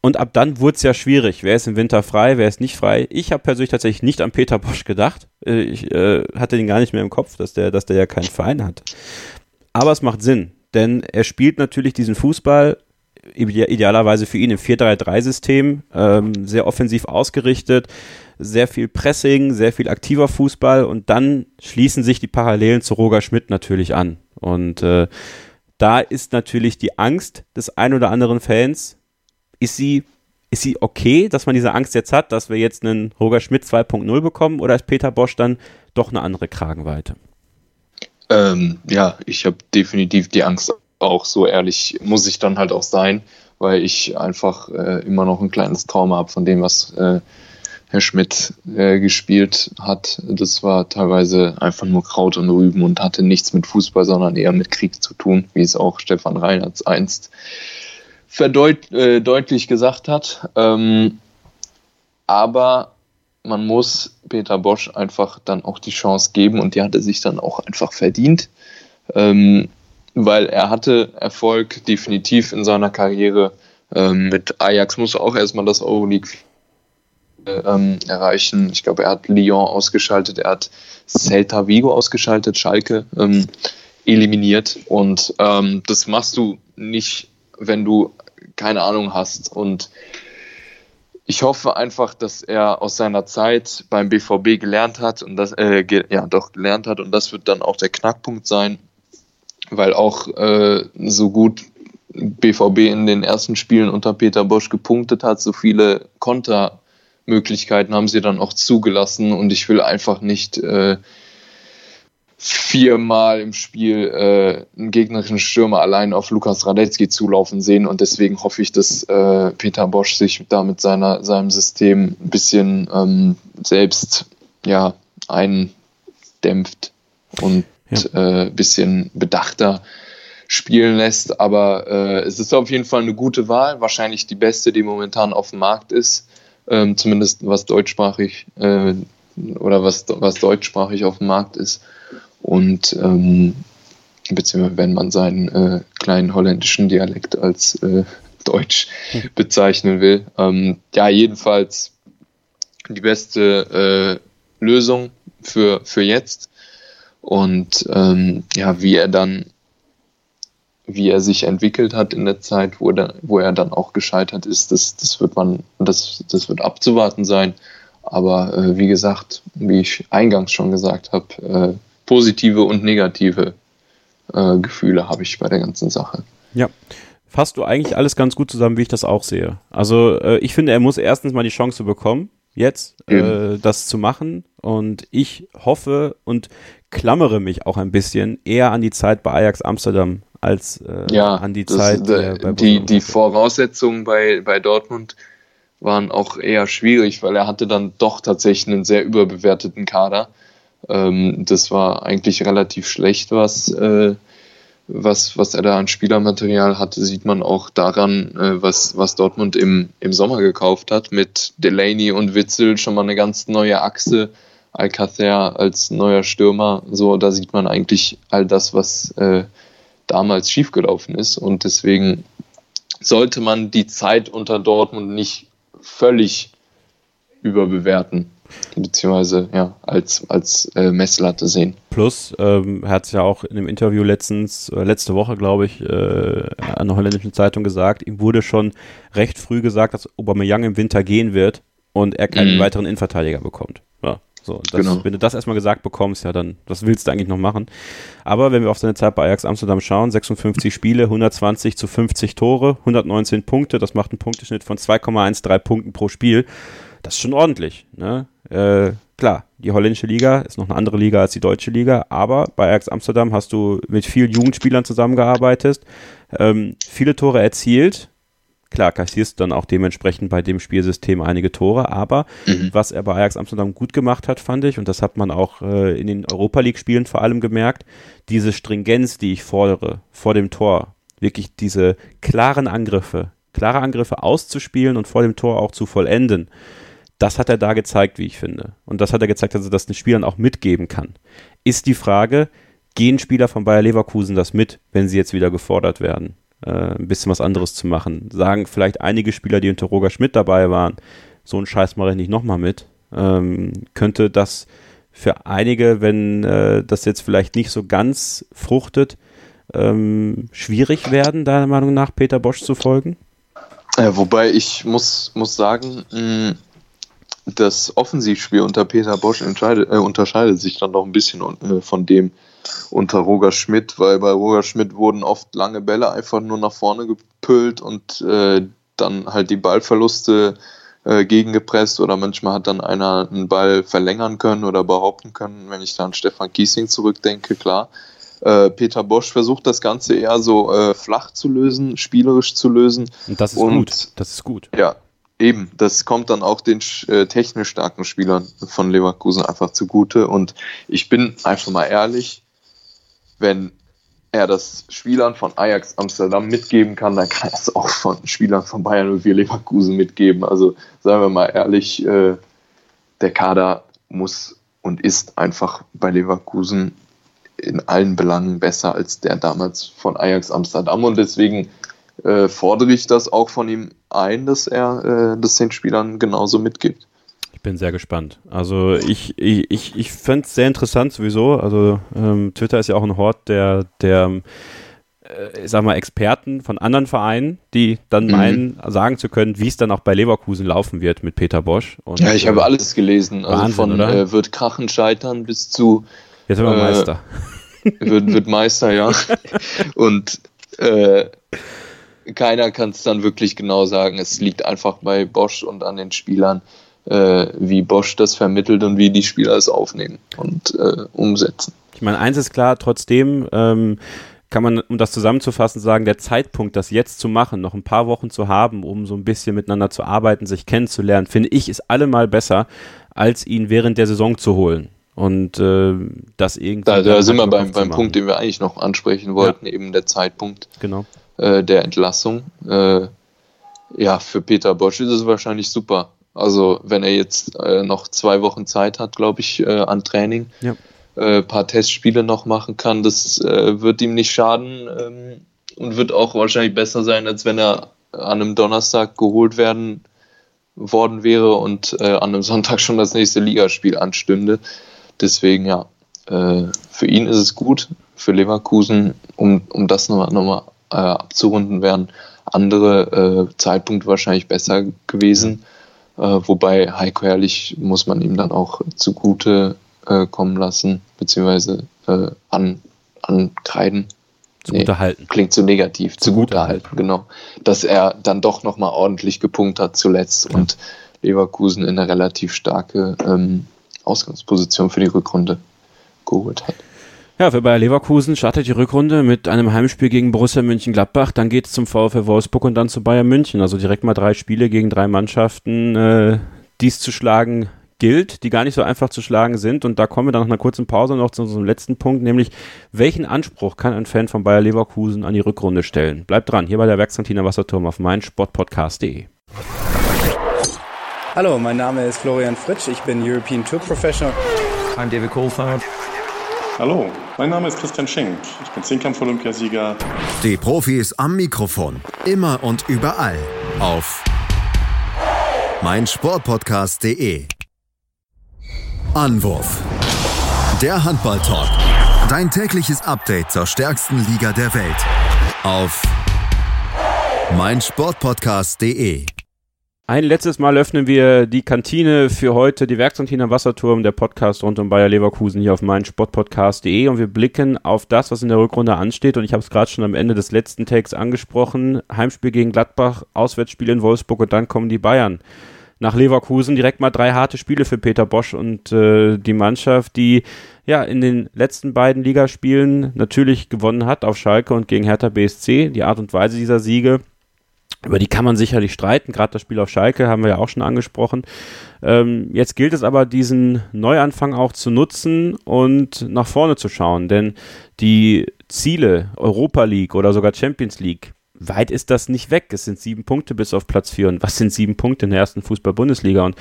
[SPEAKER 2] Und ab dann wurde es ja schwierig. Wer ist im Winter frei, wer ist nicht frei? Ich habe persönlich tatsächlich nicht an Peter Bosch gedacht. Äh, ich äh, hatte den gar nicht mehr im Kopf, dass der, dass der ja keinen Verein hat. Aber es macht Sinn denn er spielt natürlich diesen Fußball idealerweise für ihn im 4-3-3-System, ähm, sehr offensiv ausgerichtet, sehr viel Pressing, sehr viel aktiver Fußball und dann schließen sich die Parallelen zu Roger Schmidt natürlich an. Und äh, da ist natürlich die Angst des ein oder anderen Fans, ist sie, ist sie okay, dass man diese Angst jetzt hat, dass wir jetzt einen Roger Schmidt 2.0 bekommen oder ist Peter Bosch dann doch eine andere Kragenweite?
[SPEAKER 3] Ähm, ja, ich habe definitiv die Angst auch, so ehrlich muss ich dann halt auch sein, weil ich einfach äh, immer noch ein kleines Trauma habe von dem, was äh, Herr Schmidt äh, gespielt hat. Das war teilweise einfach nur Kraut und Rüben und hatte nichts mit Fußball, sondern eher mit Krieg zu tun, wie es auch Stefan Reinhardt einst verdeut äh, deutlich gesagt hat. Ähm, aber man muss Peter Bosch einfach dann auch die Chance geben und die hat er sich dann auch einfach verdient, ähm, weil er hatte Erfolg definitiv in seiner Karriere. Ähm, mit Ajax muss er auch erstmal das Euroleague ähm, erreichen. Ich glaube, er hat Lyon ausgeschaltet, er hat Celta Vigo ausgeschaltet, Schalke ähm, eliminiert und ähm, das machst du nicht, wenn du keine Ahnung hast und ich hoffe einfach, dass er aus seiner Zeit beim BVB gelernt hat und das, äh, ja, doch gelernt hat und das wird dann auch der Knackpunkt sein, weil auch äh, so gut BVB in den ersten Spielen unter Peter Bosch gepunktet hat, so viele Kontermöglichkeiten haben sie dann auch zugelassen und ich will einfach nicht äh, viermal im Spiel äh, einen gegnerischen Stürmer allein auf Lukas Radetzky zulaufen sehen und deswegen hoffe ich, dass äh, Peter Bosch sich da mit seiner, seinem System ein bisschen ähm, selbst ja, eindämpft und ja. äh, bisschen bedachter spielen lässt. Aber äh, es ist auf jeden Fall eine gute Wahl, wahrscheinlich die beste, die momentan auf dem Markt ist, ähm, zumindest was deutschsprachig äh, oder was, was deutschsprachig auf dem Markt ist. Und ähm, beziehungsweise wenn man seinen äh, kleinen holländischen Dialekt als äh, Deutsch bezeichnen will. Ähm, ja, jedenfalls die beste äh, Lösung für, für jetzt. Und ähm, ja, wie er dann, wie er sich entwickelt hat in der Zeit, wo, der, wo er dann auch gescheitert ist, das, das wird man, das, das wird abzuwarten sein. Aber äh, wie gesagt, wie ich eingangs schon gesagt habe, äh, positive und negative äh, Gefühle habe ich bei der ganzen Sache.
[SPEAKER 2] Ja. Fasst du eigentlich alles ganz gut zusammen, wie ich das auch sehe. Also äh, ich finde, er muss erstens mal die Chance bekommen, jetzt äh, das zu machen. Und ich hoffe und klammere mich auch ein bisschen eher an die Zeit bei Ajax Amsterdam als äh, ja, an die das, Zeit.
[SPEAKER 3] Äh, bei die, die Voraussetzungen bei, bei Dortmund waren auch eher schwierig, weil er hatte dann doch tatsächlich einen sehr überbewerteten Kader. Ähm, das war eigentlich relativ schlecht, was, äh, was, was er da an Spielermaterial hatte, sieht man auch daran, äh, was, was Dortmund im, im Sommer gekauft hat, mit Delaney und Witzel schon mal eine ganz neue Achse. Alcacer als neuer Stürmer, so da sieht man eigentlich all das, was äh, damals schiefgelaufen ist. Und deswegen sollte man die Zeit unter Dortmund nicht völlig überbewerten beziehungsweise ja, als, als äh, Messlatte sehen.
[SPEAKER 2] Plus, ähm, er hat es ja auch in einem Interview letztens, äh, letzte Woche, glaube ich, äh, an der holländischen Zeitung gesagt, ihm wurde schon recht früh gesagt, dass Aubameyang im Winter gehen wird und er keinen mhm. weiteren Innenverteidiger bekommt. Ja, so, das, genau. wenn du das erstmal gesagt bekommst, ja dann, was willst du eigentlich noch machen? Aber wenn wir auf seine Zeit bei Ajax Amsterdam schauen, 56 Spiele, 120 zu 50 Tore, 119 Punkte, das macht einen Punkteschnitt von 2,13 Punkten pro Spiel. Das ist schon ordentlich. Ne? Äh, klar, die holländische Liga ist noch eine andere Liga als die deutsche Liga, aber bei Ajax Amsterdam hast du mit vielen Jugendspielern zusammengearbeitet, ähm, viele Tore erzielt. Klar, kassierst dann auch dementsprechend bei dem Spielsystem einige Tore, aber mhm. was er bei Ajax Amsterdam gut gemacht hat, fand ich, und das hat man auch äh, in den Europa League-Spielen vor allem gemerkt, diese Stringenz, die ich fordere vor dem Tor, wirklich diese klaren Angriffe, klare Angriffe auszuspielen und vor dem Tor auch zu vollenden das hat er da gezeigt, wie ich finde. Und das hat er gezeigt, dass er das den Spielern auch mitgeben kann. Ist die Frage, gehen Spieler von Bayer Leverkusen das mit, wenn sie jetzt wieder gefordert werden, äh, ein bisschen was anderes zu machen? Sagen vielleicht einige Spieler, die unter Roger Schmidt dabei waren, so einen Scheiß mache ich nicht nochmal mit. Ähm, könnte das für einige, wenn äh, das jetzt vielleicht nicht so ganz fruchtet, ähm, schwierig werden, deiner Meinung nach Peter Bosch zu folgen?
[SPEAKER 3] Ja, wobei ich muss, muss sagen, mh, das Offensivspiel unter Peter Bosch äh, unterscheidet sich dann noch ein bisschen äh, von dem unter Roger Schmidt, weil bei Roger Schmidt wurden oft lange Bälle einfach nur nach vorne gepüllt und äh, dann halt die Ballverluste äh, gegengepresst oder manchmal hat dann einer einen Ball verlängern können oder behaupten können, wenn ich da an Stefan Kiesing zurückdenke, klar. Äh, Peter Bosch versucht das Ganze eher so äh, flach zu lösen, spielerisch zu lösen.
[SPEAKER 2] Und das ist und, gut. Das ist gut.
[SPEAKER 3] Ja, Eben, das kommt dann auch den äh, technisch starken Spielern von Leverkusen einfach zugute. Und ich bin einfach mal ehrlich, wenn er das Spielern von Ajax Amsterdam mitgeben kann, dann kann er es auch von Spielern von Bayern 04 Leverkusen mitgeben. Also sagen wir mal ehrlich, äh, der Kader muss und ist einfach bei Leverkusen in allen Belangen besser als der damals von Ajax Amsterdam. Und deswegen äh, fordere ich das auch von ihm ein, dass er äh, das den Spielern genauso mitgibt.
[SPEAKER 2] Ich bin sehr gespannt. Also ich, ich, ich, ich fände es sehr interessant sowieso. Also ähm, Twitter ist ja auch ein Hort der, der äh, ich sag mal, Experten von anderen Vereinen, die dann mhm. meinen, sagen zu können, wie es dann auch bei Leverkusen laufen wird mit Peter Bosch.
[SPEAKER 3] Und, ja, ich habe äh, alles gelesen. Also Wahnsinn, von äh, wird Krachen scheitern bis zu
[SPEAKER 2] Jetzt sind wir äh, Meister.
[SPEAKER 3] Wird, wird Meister, ja. Und äh, keiner kann es dann wirklich genau sagen. Es liegt einfach bei Bosch und an den Spielern, äh, wie Bosch das vermittelt und wie die Spieler es aufnehmen und äh, umsetzen.
[SPEAKER 2] Ich meine, eins ist klar, trotzdem ähm, kann man, um das zusammenzufassen, sagen, der Zeitpunkt, das jetzt zu machen, noch ein paar Wochen zu haben, um so ein bisschen miteinander zu arbeiten, sich kennenzulernen, finde ich, ist allemal besser, als ihn während der Saison zu holen. Und äh, das irgendwie.
[SPEAKER 3] Da, da sind wir beim, beim Punkt, den wir eigentlich noch ansprechen wollten, ja. eben der Zeitpunkt
[SPEAKER 2] genau.
[SPEAKER 3] Äh, der Entlassung. Äh, ja, für Peter Bosch ist es wahrscheinlich super. Also, wenn er jetzt äh, noch zwei Wochen Zeit hat, glaube ich, äh, an Training,
[SPEAKER 2] ja.
[SPEAKER 3] äh, paar Testspiele noch machen kann, das äh, wird ihm nicht schaden ähm, und wird auch wahrscheinlich besser sein, als wenn er an einem Donnerstag geholt werden worden wäre und an einem Sonntag schon das nächste Ligaspiel anstünde. Deswegen ja, für ihn ist es gut, für Leverkusen, um, um das nochmal noch mal, äh, abzurunden, wären andere äh, Zeitpunkte wahrscheinlich besser gewesen. Äh, wobei Heiko Herrlich muss man ihm dann auch zugute äh, kommen lassen, beziehungsweise äh, an, ankreiden.
[SPEAKER 2] Zugute halten.
[SPEAKER 3] Klingt zu negativ. Zugute halten, genau. Dass er dann doch nochmal ordentlich gepunkt hat zuletzt ja. und Leverkusen in eine relativ starke ähm, Ausgangsposition für die Rückrunde geholt hat.
[SPEAKER 2] Ja, für Bayer Leverkusen startet die Rückrunde mit einem Heimspiel gegen Borussia München-Gladbach, dann geht es zum VfL Wolfsburg und dann zu Bayern München. Also direkt mal drei Spiele gegen drei Mannschaften, äh, dies zu schlagen gilt, die gar nicht so einfach zu schlagen sind. Und da kommen wir dann nach einer kurzen Pause noch zu unserem letzten Punkt, nämlich welchen Anspruch kann ein Fan von Bayer Leverkusen an die Rückrunde stellen? Bleibt dran, hier bei der Werkskantine Wasserturm auf meinsportpodcast.de.
[SPEAKER 5] Hallo, mein Name ist Florian Fritsch, ich bin European Tour Professional.
[SPEAKER 6] I'm David Coulthard.
[SPEAKER 7] Hallo, mein Name ist Christian Schenk. Ich bin Zehnkampf-Olympiasieger.
[SPEAKER 1] Die Profis am Mikrofon. Immer und überall. Auf meinsportpodcast.de. Anwurf. Der Handball-Talk. Dein tägliches Update zur stärksten Liga der Welt. Auf meinsportpodcast.de.
[SPEAKER 2] Ein letztes Mal öffnen wir die Kantine für heute, die Werkskantine am Wasserturm, der Podcast rund um Bayer Leverkusen hier auf meinsportpodcast.de und wir blicken auf das, was in der Rückrunde ansteht und ich habe es gerade schon am Ende des letzten Tags angesprochen. Heimspiel gegen Gladbach, Auswärtsspiel in Wolfsburg und dann kommen die Bayern nach Leverkusen. Direkt mal drei harte Spiele für Peter Bosch und äh, die Mannschaft, die ja in den letzten beiden Ligaspielen natürlich gewonnen hat auf Schalke und gegen Hertha BSC. Die Art und Weise dieser Siege über die kann man sicherlich streiten. Gerade das Spiel auf Schalke haben wir ja auch schon angesprochen. Ähm, jetzt gilt es aber, diesen Neuanfang auch zu nutzen und nach vorne zu schauen. Denn die Ziele Europa League oder sogar Champions League, weit ist das nicht weg. Es sind sieben Punkte bis auf Platz vier. Und was sind sieben Punkte in der ersten Fußball-Bundesliga? Und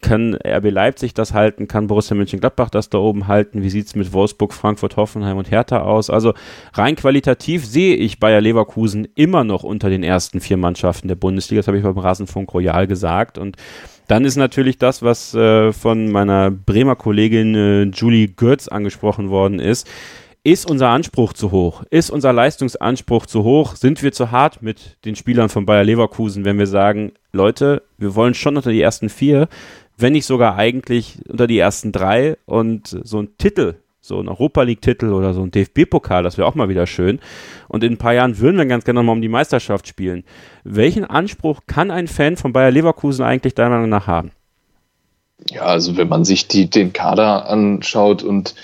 [SPEAKER 2] kann RB Leipzig das halten? Kann Borussia Mönchengladbach das da oben halten? Wie sieht es mit Wolfsburg, Frankfurt, Hoffenheim und Hertha aus? Also rein qualitativ sehe ich Bayer Leverkusen immer noch unter den ersten vier Mannschaften der Bundesliga. Das habe ich beim Rasenfunk Royal gesagt. Und dann ist natürlich das, was äh, von meiner Bremer Kollegin äh, Julie Götz angesprochen worden ist ist unser Anspruch zu hoch? Ist unser Leistungsanspruch zu hoch? Sind wir zu hart mit den Spielern von Bayer Leverkusen, wenn wir sagen, Leute, wir wollen schon unter die ersten vier, wenn nicht sogar eigentlich unter die ersten drei und so ein Titel, so ein Europa League-Titel oder so ein DFB-Pokal, das wäre auch mal wieder schön. Und in ein paar Jahren würden wir ganz gerne mal um die Meisterschaft spielen. Welchen Anspruch kann ein Fan von Bayer Leverkusen eigentlich deiner Meinung nach haben?
[SPEAKER 3] Ja, also wenn man sich die, den Kader anschaut und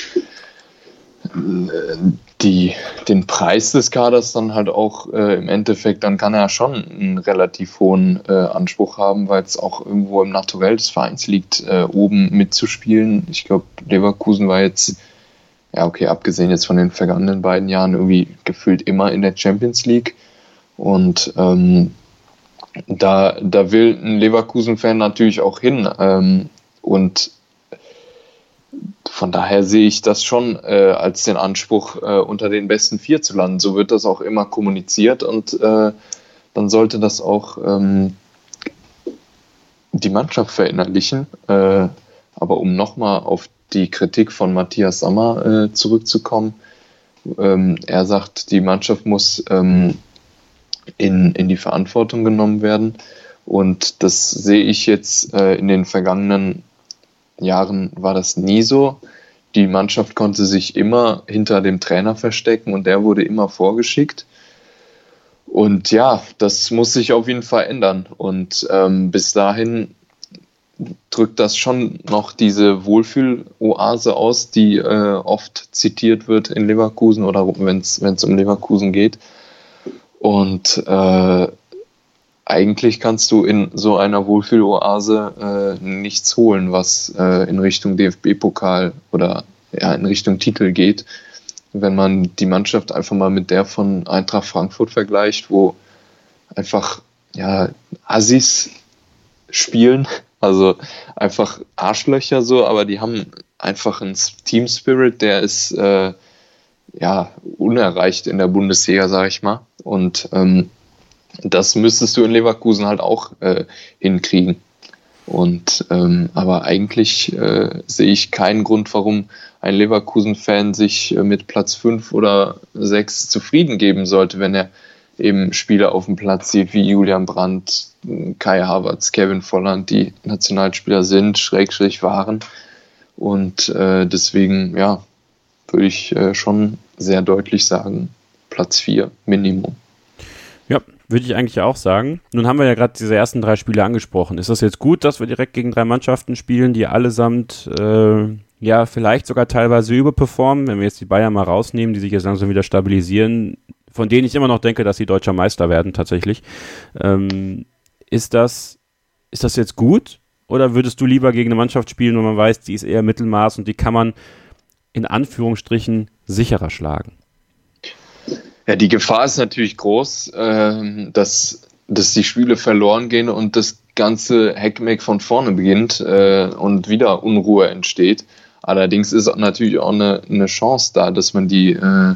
[SPEAKER 3] die, den Preis des Kaders dann halt auch äh, im Endeffekt, dann kann er schon einen relativ hohen äh, Anspruch haben, weil es auch irgendwo im Naturell des Vereins liegt, äh, oben mitzuspielen. Ich glaube, Leverkusen war jetzt, ja okay, abgesehen jetzt von den vergangenen beiden Jahren, irgendwie gefühlt immer in der Champions League. Und ähm, da, da will ein Leverkusen-Fan natürlich auch hin. Ähm, und von daher sehe ich das schon äh, als den Anspruch, äh, unter den besten vier zu landen. So wird das auch immer kommuniziert und äh, dann sollte das auch ähm, die Mannschaft verinnerlichen. Äh, aber um nochmal auf die Kritik von Matthias Sammer äh, zurückzukommen, ähm, er sagt, die Mannschaft muss ähm, in, in die Verantwortung genommen werden. Und das sehe ich jetzt äh, in den vergangenen Jahren war das nie so. Die Mannschaft konnte sich immer hinter dem Trainer verstecken und der wurde immer vorgeschickt. Und ja, das muss sich auf jeden Fall ändern. Und ähm, bis dahin drückt das schon noch diese Wohlfühl-Oase aus, die äh, oft zitiert wird in Leverkusen oder wenn es um Leverkusen geht. Und äh, eigentlich kannst du in so einer Wohlfühloase äh, nichts holen, was äh, in Richtung DFB-Pokal oder ja, in Richtung Titel geht. Wenn man die Mannschaft einfach mal mit der von Eintracht Frankfurt vergleicht, wo einfach ja, Assis spielen, also einfach Arschlöcher so, aber die haben einfach einen Team Spirit, der ist äh, ja unerreicht in der Bundesliga, sag ich mal. Und ähm, das müsstest du in Leverkusen halt auch äh, hinkriegen. Und ähm, aber eigentlich äh, sehe ich keinen Grund, warum ein Leverkusen-Fan sich äh, mit Platz 5 oder 6 zufrieden geben sollte, wenn er eben Spieler auf dem Platz sieht wie Julian Brandt, Kai Havertz, Kevin Volland, die Nationalspieler sind, Schrägstrich waren. Und äh, deswegen, ja, würde ich äh, schon sehr deutlich sagen, Platz 4 Minimum.
[SPEAKER 2] Würde ich eigentlich auch sagen. Nun haben wir ja gerade diese ersten drei Spiele angesprochen. Ist das jetzt gut, dass wir direkt gegen drei Mannschaften spielen, die allesamt äh, ja vielleicht sogar teilweise überperformen, wenn wir jetzt die Bayern mal rausnehmen, die sich jetzt langsam wieder stabilisieren, von denen ich immer noch denke, dass sie deutscher Meister werden tatsächlich. Ähm, ist das ist das jetzt gut oder würdest du lieber gegen eine Mannschaft spielen, wo man weiß, die ist eher Mittelmaß und die kann man in Anführungsstrichen sicherer schlagen?
[SPEAKER 3] Ja, die Gefahr ist natürlich groß, äh, dass, dass die Spiele verloren gehen und das ganze Hackmack von vorne beginnt äh, und wieder Unruhe entsteht. Allerdings ist natürlich auch eine, eine Chance da, dass man die, äh,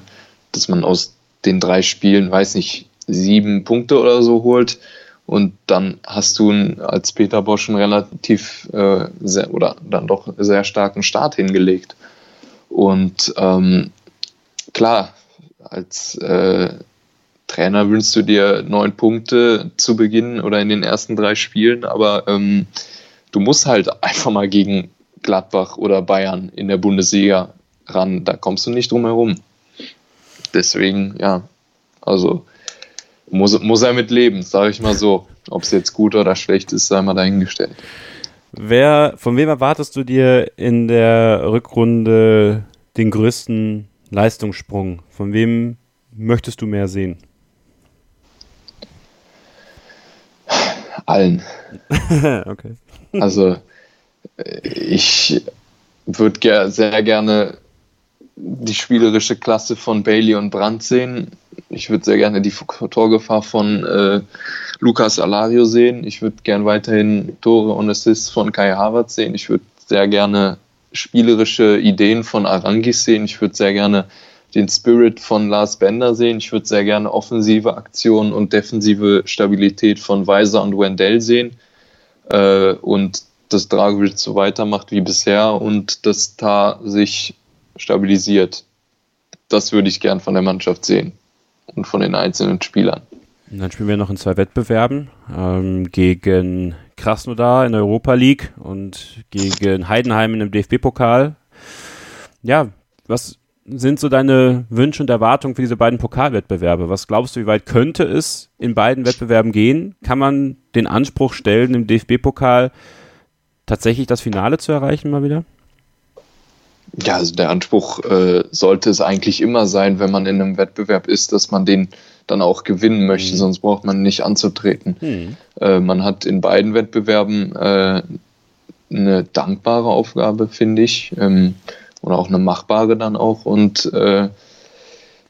[SPEAKER 3] dass man aus den drei Spielen, weiß nicht, sieben Punkte oder so holt. Und dann hast du als Peter Bosch einen relativ äh, sehr, oder dann doch sehr starken Start hingelegt. Und ähm, klar, als äh, Trainer wünschst du dir neun Punkte zu Beginn oder in den ersten drei Spielen, aber ähm, du musst halt einfach mal gegen Gladbach oder Bayern in der Bundesliga ran. Da kommst du nicht drum herum. Deswegen, ja, also muss, muss er mit leben, sage ich mal so. Ob es jetzt gut oder schlecht ist, sei mal dahingestellt.
[SPEAKER 2] Wer, von wem erwartest du dir in der Rückrunde den größten Leistungssprung? Von wem möchtest du mehr sehen?
[SPEAKER 3] Allen. okay. Also ich würde ger sehr gerne die spielerische Klasse von Bailey und Brandt sehen. Ich würde sehr gerne die Torgefahr von äh, Lukas Alario sehen. Ich würde gerne weiterhin Tore und Assists von Kai Havertz sehen. Ich würde sehr gerne spielerische Ideen von Arangis sehen. Ich würde sehr gerne den Spirit von Lars Bender sehen. Ich würde sehr gerne offensive Aktionen und defensive Stabilität von Weiser und Wendell sehen. Äh, und dass Dragovic so weitermacht wie bisher und dass Tar sich stabilisiert. Das würde ich gern von der Mannschaft sehen und von den einzelnen Spielern.
[SPEAKER 2] Und dann spielen wir noch in zwei Wettbewerben ähm, gegen Krasnodar in der Europa League und gegen Heidenheim in dem DFB-Pokal. Ja, was sind so deine Wünsche und Erwartungen für diese beiden Pokalwettbewerbe? Was glaubst du, wie weit könnte es in beiden Wettbewerben gehen? Kann man den Anspruch stellen, im DFB-Pokal tatsächlich das Finale zu erreichen mal wieder?
[SPEAKER 3] Ja, also der Anspruch äh, sollte es eigentlich immer sein, wenn man in einem Wettbewerb ist, dass man den dann auch gewinnen möchte, mhm. sonst braucht man nicht anzutreten. Mhm. Äh, man hat in beiden Wettbewerben äh, eine dankbare Aufgabe, finde ich, ähm, oder auch eine machbare dann auch. Und äh,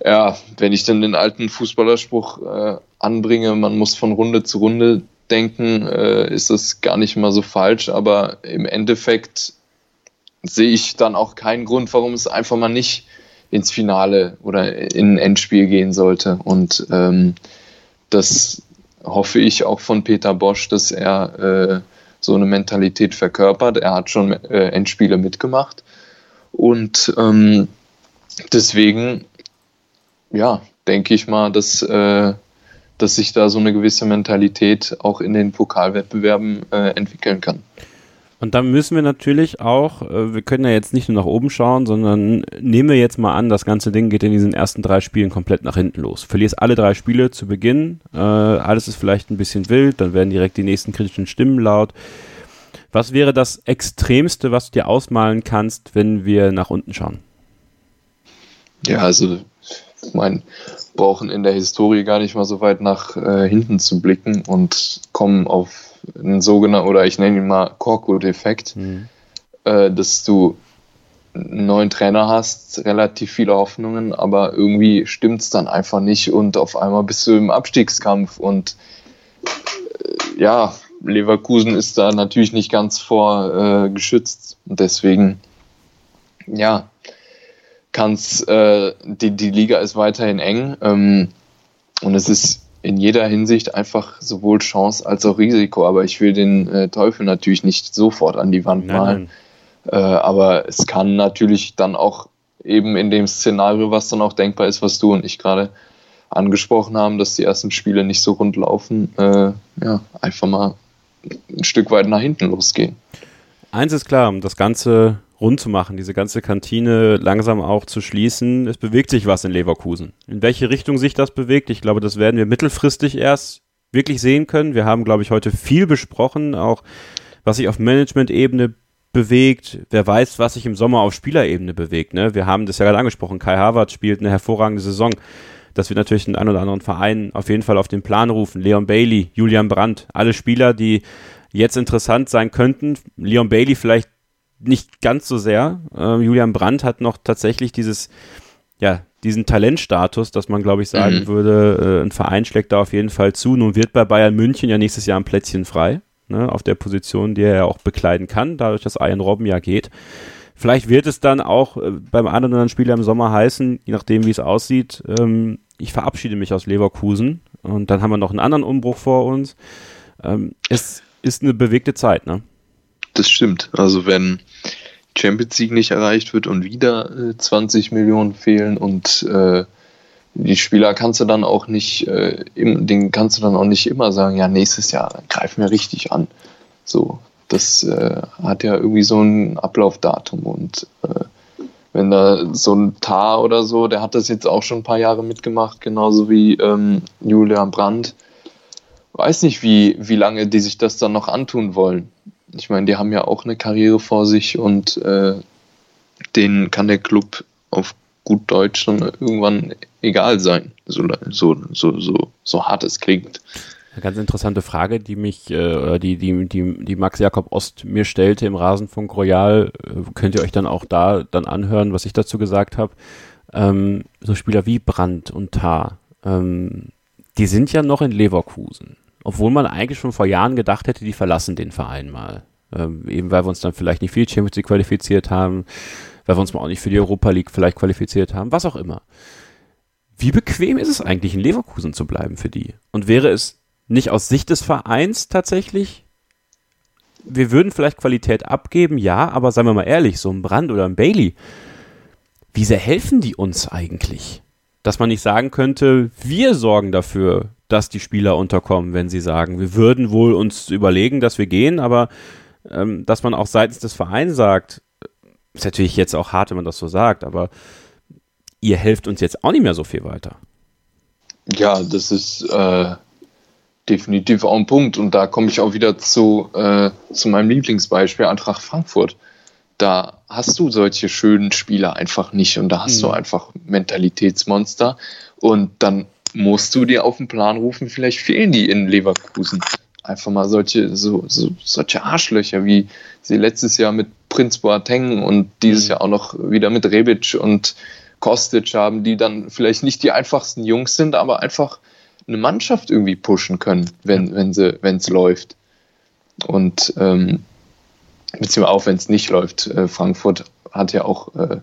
[SPEAKER 3] ja, wenn ich dann den alten Fußballerspruch äh, anbringe, man muss von Runde zu Runde denken, äh, ist das gar nicht mal so falsch, aber im Endeffekt sehe ich dann auch keinen Grund, warum es einfach mal nicht ins Finale oder in ein Endspiel gehen sollte. Und ähm, das hoffe ich auch von Peter Bosch, dass er äh, so eine Mentalität verkörpert. Er hat schon äh, Endspiele mitgemacht. Und ähm, deswegen, ja, denke ich mal, dass, äh, dass sich da so eine gewisse Mentalität auch in den Pokalwettbewerben äh, entwickeln kann.
[SPEAKER 2] Und dann müssen wir natürlich auch, äh, wir können ja jetzt nicht nur nach oben schauen, sondern nehmen wir jetzt mal an, das ganze Ding geht in diesen ersten drei Spielen komplett nach hinten los. Verlierst alle drei Spiele zu Beginn, äh, alles ist vielleicht ein bisschen wild, dann werden direkt die nächsten kritischen Stimmen laut. Was wäre das Extremste, was du dir ausmalen kannst, wenn wir nach unten schauen?
[SPEAKER 3] Ja, also ich meine, brauchen in der Historie gar nicht mal so weit nach äh, hinten zu blicken und kommen auf einen sogenannten, oder ich nenne ihn mal Korkut-Effekt, mhm. äh, dass du einen neuen Trainer hast, relativ viele Hoffnungen, aber irgendwie stimmt es dann einfach nicht und auf einmal bist du im Abstiegskampf und äh, ja, Leverkusen ist da natürlich nicht ganz vor äh, geschützt und deswegen, ja, kann's, äh, die, die Liga ist weiterhin eng ähm, und es ist in jeder Hinsicht einfach sowohl Chance als auch Risiko, aber ich will den äh, Teufel natürlich nicht sofort an die Wand malen. Äh, aber es kann natürlich dann auch eben in dem Szenario, was dann auch denkbar ist, was du und ich gerade angesprochen haben, dass die ersten Spiele nicht so rund laufen, äh, ja, einfach mal ein Stück weit nach hinten losgehen.
[SPEAKER 2] Eins ist klar, um das Ganze rund zu machen, diese ganze Kantine langsam auch zu schließen, es bewegt sich was in Leverkusen. In welche Richtung sich das bewegt, ich glaube, das werden wir mittelfristig erst wirklich sehen können. Wir haben, glaube ich, heute viel besprochen, auch was sich auf Management-Ebene bewegt. Wer weiß, was sich im Sommer auf Spielerebene bewegt. Ne? Wir haben das ja gerade angesprochen. Kai Harvard spielt eine hervorragende Saison. Das wird natürlich den ein oder anderen Verein auf jeden Fall auf den Plan rufen. Leon Bailey, Julian Brandt, alle Spieler, die jetzt interessant sein könnten. Leon Bailey vielleicht nicht ganz so sehr. Äh, Julian Brandt hat noch tatsächlich dieses, ja, diesen Talentstatus, dass man, glaube ich, sagen mhm. würde, äh, ein Verein schlägt da auf jeden Fall zu. Nun wird bei Bayern München ja nächstes Jahr ein Plätzchen frei ne, auf der Position, die er ja auch bekleiden kann, dadurch, dass Ian Robben ja geht. Vielleicht wird es dann auch äh, beim einen oder anderen Spieler im Sommer heißen, je nachdem, wie es aussieht, ähm, ich verabschiede mich aus Leverkusen und dann haben wir noch einen anderen Umbruch vor uns. Ähm, es ist eine bewegte Zeit, ne?
[SPEAKER 3] Das stimmt. Also wenn Champions League nicht erreicht wird und wieder äh, 20 Millionen fehlen und äh, die Spieler kannst du dann auch nicht, äh, im, den kannst du dann auch nicht immer sagen, ja, nächstes Jahr, greifen wir richtig an. So, das äh, hat ja irgendwie so ein Ablaufdatum und äh, wenn da so ein Tar oder so, der hat das jetzt auch schon ein paar Jahre mitgemacht, genauso wie ähm, Julian Brandt. Weiß nicht, wie, wie lange die sich das dann noch antun wollen. Ich meine, die haben ja auch eine Karriere vor sich und äh, denen kann der Club auf gut Deutsch dann irgendwann egal sein, so, so, so, so, so hart es klingt.
[SPEAKER 2] Eine ganz interessante Frage, die mich, äh, die, die, die, die Max Jakob Ost mir stellte im Rasenfunk Royal, äh, könnt ihr euch dann auch da dann anhören, was ich dazu gesagt habe. Ähm, so Spieler wie Brandt und Tar, ähm, die sind ja noch in Leverkusen. Obwohl man eigentlich schon vor Jahren gedacht hätte, die verlassen den Verein mal. Ähm, eben weil wir uns dann vielleicht nicht für die Champions League qualifiziert haben, weil wir uns mal auch nicht für die Europa League vielleicht qualifiziert haben, was auch immer. Wie bequem ist es eigentlich, in Leverkusen zu bleiben für die? Und wäre es nicht aus Sicht des Vereins tatsächlich, wir würden vielleicht Qualität abgeben, ja, aber seien wir mal ehrlich, so ein Brand oder ein Bailey, wie sehr helfen die uns eigentlich? Dass man nicht sagen könnte, wir sorgen dafür, dass die Spieler unterkommen, wenn sie sagen, wir würden wohl uns überlegen, dass wir gehen, aber ähm, dass man auch seitens des Vereins sagt, ist natürlich jetzt auch hart, wenn man das so sagt, aber ihr helft uns jetzt auch nicht mehr so viel weiter.
[SPEAKER 3] Ja, das ist äh, definitiv auch ein Punkt. Und da komme ich auch wieder zu, äh, zu meinem Lieblingsbeispiel, Eintracht Frankfurt. Da hast du solche schönen Spieler einfach nicht und da hast mhm. du einfach Mentalitätsmonster. Und dann musst du dir auf den Plan rufen, vielleicht fehlen die in Leverkusen. Einfach mal solche, so, so, solche Arschlöcher, wie sie letztes Jahr mit Prinz Boateng und dieses mhm. Jahr auch noch wieder mit Rebic und Kostic haben, die dann vielleicht nicht die einfachsten Jungs sind, aber einfach eine Mannschaft irgendwie pushen können, wenn, wenn sie, wenn es läuft. Und ähm, beziehungsweise auch wenn es nicht läuft. Äh, Frankfurt hat ja auch äh,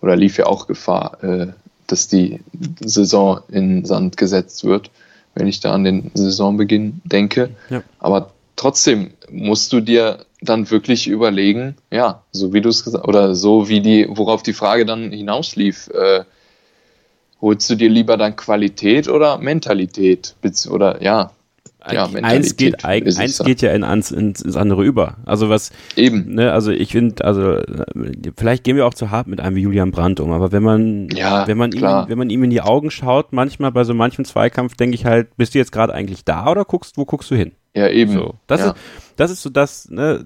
[SPEAKER 3] oder lief ja auch Gefahr, äh, dass die Saison in Sand gesetzt wird, wenn ich da an den Saisonbeginn denke. Ja. Aber trotzdem musst du dir dann wirklich überlegen, ja, so wie du es gesagt oder so wie die, worauf die Frage dann hinauslief, äh, holst du dir lieber dann Qualität oder Mentalität? Oder ja,
[SPEAKER 2] ja, eins geht, eins geht ja in, ins, ins andere über. Also was eben. Ne, also ich finde, also vielleicht gehen wir auch zu hart mit einem wie Julian Brandt um, aber wenn man, ja, wenn man ihm, wenn man ihm in die Augen schaut, manchmal bei so manchem Zweikampf denke ich halt, bist du jetzt gerade eigentlich da oder guckst, wo guckst du hin?
[SPEAKER 3] Ja, eben.
[SPEAKER 2] So, das
[SPEAKER 3] ja.
[SPEAKER 2] ist, das ist so das, ne,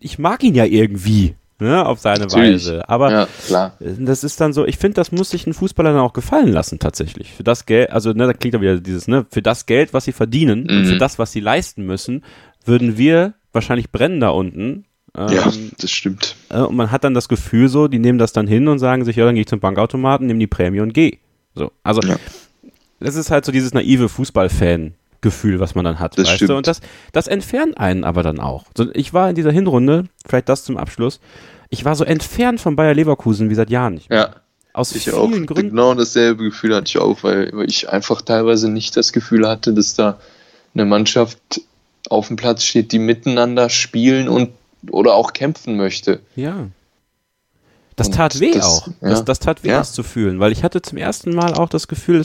[SPEAKER 2] ich mag ihn ja irgendwie. Ne, auf seine
[SPEAKER 3] Natürlich.
[SPEAKER 2] Weise. Aber
[SPEAKER 3] Ja,
[SPEAKER 2] das ist dann so, ich finde, das muss sich ein Fußballer dann auch gefallen lassen, tatsächlich. Für das Geld, also ne, da klingt ja wieder dieses, ne, für das Geld, was sie verdienen und
[SPEAKER 3] Mhm.
[SPEAKER 2] für das, was sie leisten müssen, würden wir wahrscheinlich brennen da unten. Ähm,
[SPEAKER 3] Ja, das stimmt.
[SPEAKER 2] äh, und man hat dann das Gefühl so, die nehmen das dann hin und sagen sich, ja, dann gehe ich zum Bankautomaten, nehme die Prämie und gehe. So, also
[SPEAKER 3] Ja.
[SPEAKER 2] das ist halt so dieses naive Fußballfan-Gefühl, was man dann hat,
[SPEAKER 3] Das
[SPEAKER 2] weißt
[SPEAKER 3] stimmt.
[SPEAKER 2] du? Und das, das entfernt einen aber dann auch. Ich war in dieser Hinrunde, vielleicht das zum Abschluss, ich war so entfernt von Bayer Leverkusen wie seit Jahren nicht mehr.
[SPEAKER 3] Ja,
[SPEAKER 2] Aus
[SPEAKER 3] ich
[SPEAKER 2] vielen
[SPEAKER 3] auch.
[SPEAKER 2] Gründen.
[SPEAKER 3] Genau dasselbe Gefühl hatte ich auch, weil, ich einfach teilweise nicht das Gefühl hatte, dass da eine Mannschaft auf dem Platz steht, die miteinander spielen und oder auch kämpfen möchte.
[SPEAKER 2] Ja. Das
[SPEAKER 3] Und
[SPEAKER 2] tat weh
[SPEAKER 3] das-
[SPEAKER 2] auch.
[SPEAKER 3] ja.
[SPEAKER 2] Das, das tat weh,
[SPEAKER 3] Ja.
[SPEAKER 2] das zu fühlen, weil ich hatte zum ersten Mal auch das Gefühl,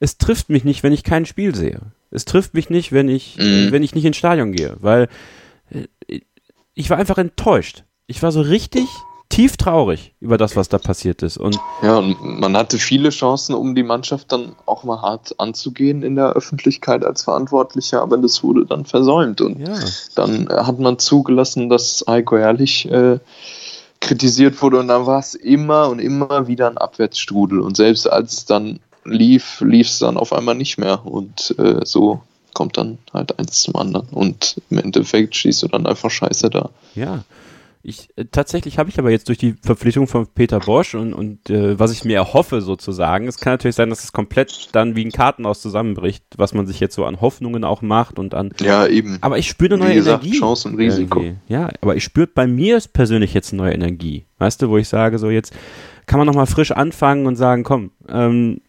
[SPEAKER 2] es trifft mich nicht, wenn ich kein Spiel sehe. Es trifft mich nicht, wenn ich,
[SPEAKER 3] Mhm.
[SPEAKER 2] wenn ich nicht ins Stadion gehe, weil äh, ich war einfach enttäuscht. Ich war so richtig tief traurig über das, was da passiert ist. Und
[SPEAKER 3] Ja, und man hatte viele Chancen, um die Mannschaft dann auch mal hart anzugehen in der Öffentlichkeit als Verantwortlicher, aber das wurde dann versäumt. Und
[SPEAKER 2] ja,
[SPEAKER 3] dann hat man zugelassen, dass Heiko Herrlich äh, kritisiert wurde und dann war es immer und immer wieder ein Abwärtsstrudel. Und selbst als es dann lief, lief es dann auf einmal nicht mehr. Und äh, so kommt dann halt eins zum anderen. Und im Endeffekt schießt du dann einfach Scheiße da.
[SPEAKER 2] ja. Ich, äh, tatsächlich habe ich aber jetzt durch die Verpflichtung von Peter Bosch und, und äh, was ich mir erhoffe sozusagen, es kann natürlich sein, dass es komplett dann wie ein Kartenhaus zusammenbricht, was man sich jetzt so an Hoffnungen auch macht und an
[SPEAKER 3] Ja, eben.
[SPEAKER 2] Aber ich spüre eine neue
[SPEAKER 3] Wie gesagt,
[SPEAKER 2] Energie.
[SPEAKER 3] Chance und Risiko.
[SPEAKER 2] irgendwie. Ja, aber ich spüre bei mir persönlich jetzt eine neue Energie. Weißt du, wo ich sage, so jetzt kann man nochmal frisch anfangen und sagen, komm, ähm,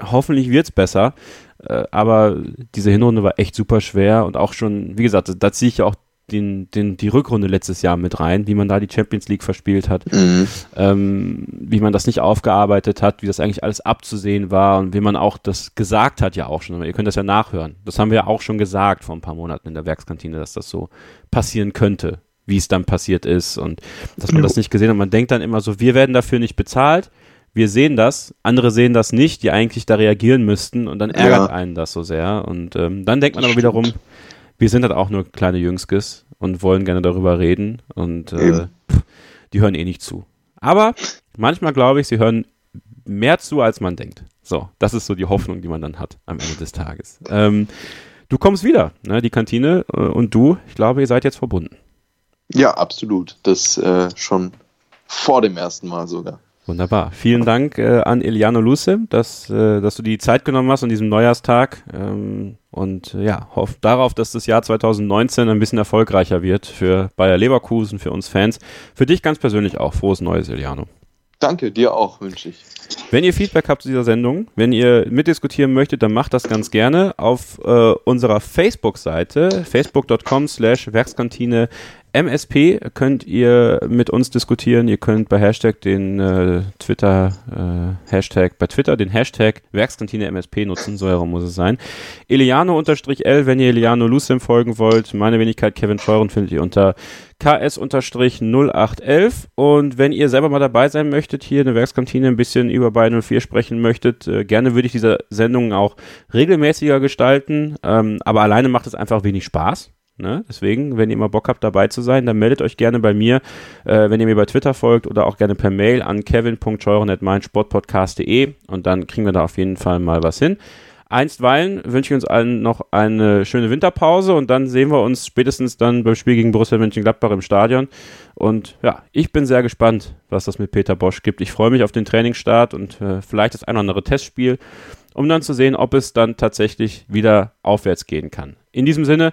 [SPEAKER 2] hoffentlich wird's besser. Äh, aber diese Hinrunde war echt super schwer und auch schon, wie gesagt, da, ziehe ich ja auch den, den, die Rückrunde letztes Jahr mit rein, wie man da die Champions League verspielt hat
[SPEAKER 3] Mhm.
[SPEAKER 2] ähm, wie man das nicht aufgearbeitet hat, wie das eigentlich alles abzusehen war und wie man auch das gesagt hat ja auch schon. Ihr könnt das ja nachhören. Das haben wir ja auch schon gesagt vor ein paar Monaten in der Werkskantine, dass das so passieren könnte, wie es dann passiert ist und dass man das nicht gesehen hat. Man denkt dann immer so, wir werden dafür nicht bezahlt. Wir sehen das, andere sehen das nicht, die eigentlich da reagieren müssten und dann ärgert
[SPEAKER 3] Ja.
[SPEAKER 2] einen das so sehr. Und ähm, dann denkt man
[SPEAKER 3] Das
[SPEAKER 2] aber wiederum, wir sind halt auch nur kleine Jüngskes und wollen gerne darüber reden und äh, pff, die hören eh nicht zu. Aber manchmal glaube ich, sie hören mehr zu, als man denkt. So, das ist so die Hoffnung, die man dann hat am Ende des Tages. Ähm, du kommst wieder, ne, die Kantine äh, und du, ich glaube, ihr seid jetzt verbunden.
[SPEAKER 3] Ja, absolut. Das äh, schon vor dem ersten Mal sogar.
[SPEAKER 2] Wunderbar. Vielen Dank äh, an Eliano Luce, dass, äh, dass du die Zeit genommen hast an diesem Neujahrstag. Ähm, und äh, ja, hoff darauf, dass das Jahr 2019 ein bisschen erfolgreicher wird für Bayer Leverkusen, für uns Fans. Für dich ganz persönlich auch. Frohes Neues, Eliano.
[SPEAKER 3] Danke, dir auch, wünsche ich.
[SPEAKER 2] Wenn ihr Feedback habt zu dieser Sendung, wenn ihr mitdiskutieren möchtet, dann macht das ganz gerne auf äh, unserer Facebook-Seite, facebook.com slash Werkskantine MSP könnt ihr mit uns diskutieren. Ihr könnt bei Hashtag den äh, Twitter äh, Hashtag bei Twitter den Hashtag Werkskantine MSP nutzen, so herum muss es sein. Eliano-L, wenn ihr Eliano Lucem folgen wollt. Meine Wenigkeit Kevin Scheuren findet ihr unter KS-0811 und wenn ihr selber mal dabei sein möchtet, hier in der Werkskantine ein bisschen über Bayern 04 sprechen möchtet, äh, gerne würde ich diese Sendungen auch regelmäßiger gestalten, ähm, aber alleine macht es einfach wenig Spaß. Ne? Deswegen, wenn ihr mal Bock habt, dabei zu sein, dann meldet euch gerne bei mir, äh, wenn ihr mir bei Twitter folgt oder auch gerne per Mail an kevin.scheuren.meinsportpodcast.de und dann kriegen wir da auf jeden Fall mal was hin. Einstweilen wünsche ich uns allen noch eine schöne Winterpause und dann sehen wir uns spätestens dann beim Spiel gegen Borussia Mönchengladbach im Stadion. Und ja, ich bin sehr gespannt, was das mit Peter Bosch gibt. Ich freue mich auf den Trainingsstart und äh, vielleicht das ein oder andere Testspiel, um dann zu sehen, ob es dann tatsächlich wieder aufwärts gehen kann. In diesem Sinne,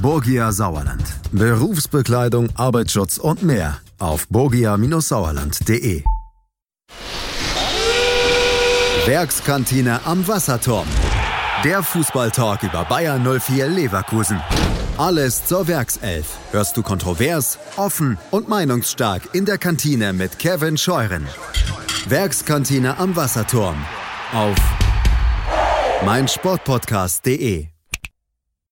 [SPEAKER 1] Borgia Sauerland. Berufsbekleidung, Arbeitsschutz und mehr auf borgia-sauerland.de. Werkskantine am Wasserturm. Der Fußballtalk über Bayern 04 Leverkusen. Alles zur Werkself. Hörst du kontrovers, offen und meinungsstark in der Kantine mit Kevin Scheuren. Werkskantine am Wasserturm auf meinsportpodcast.de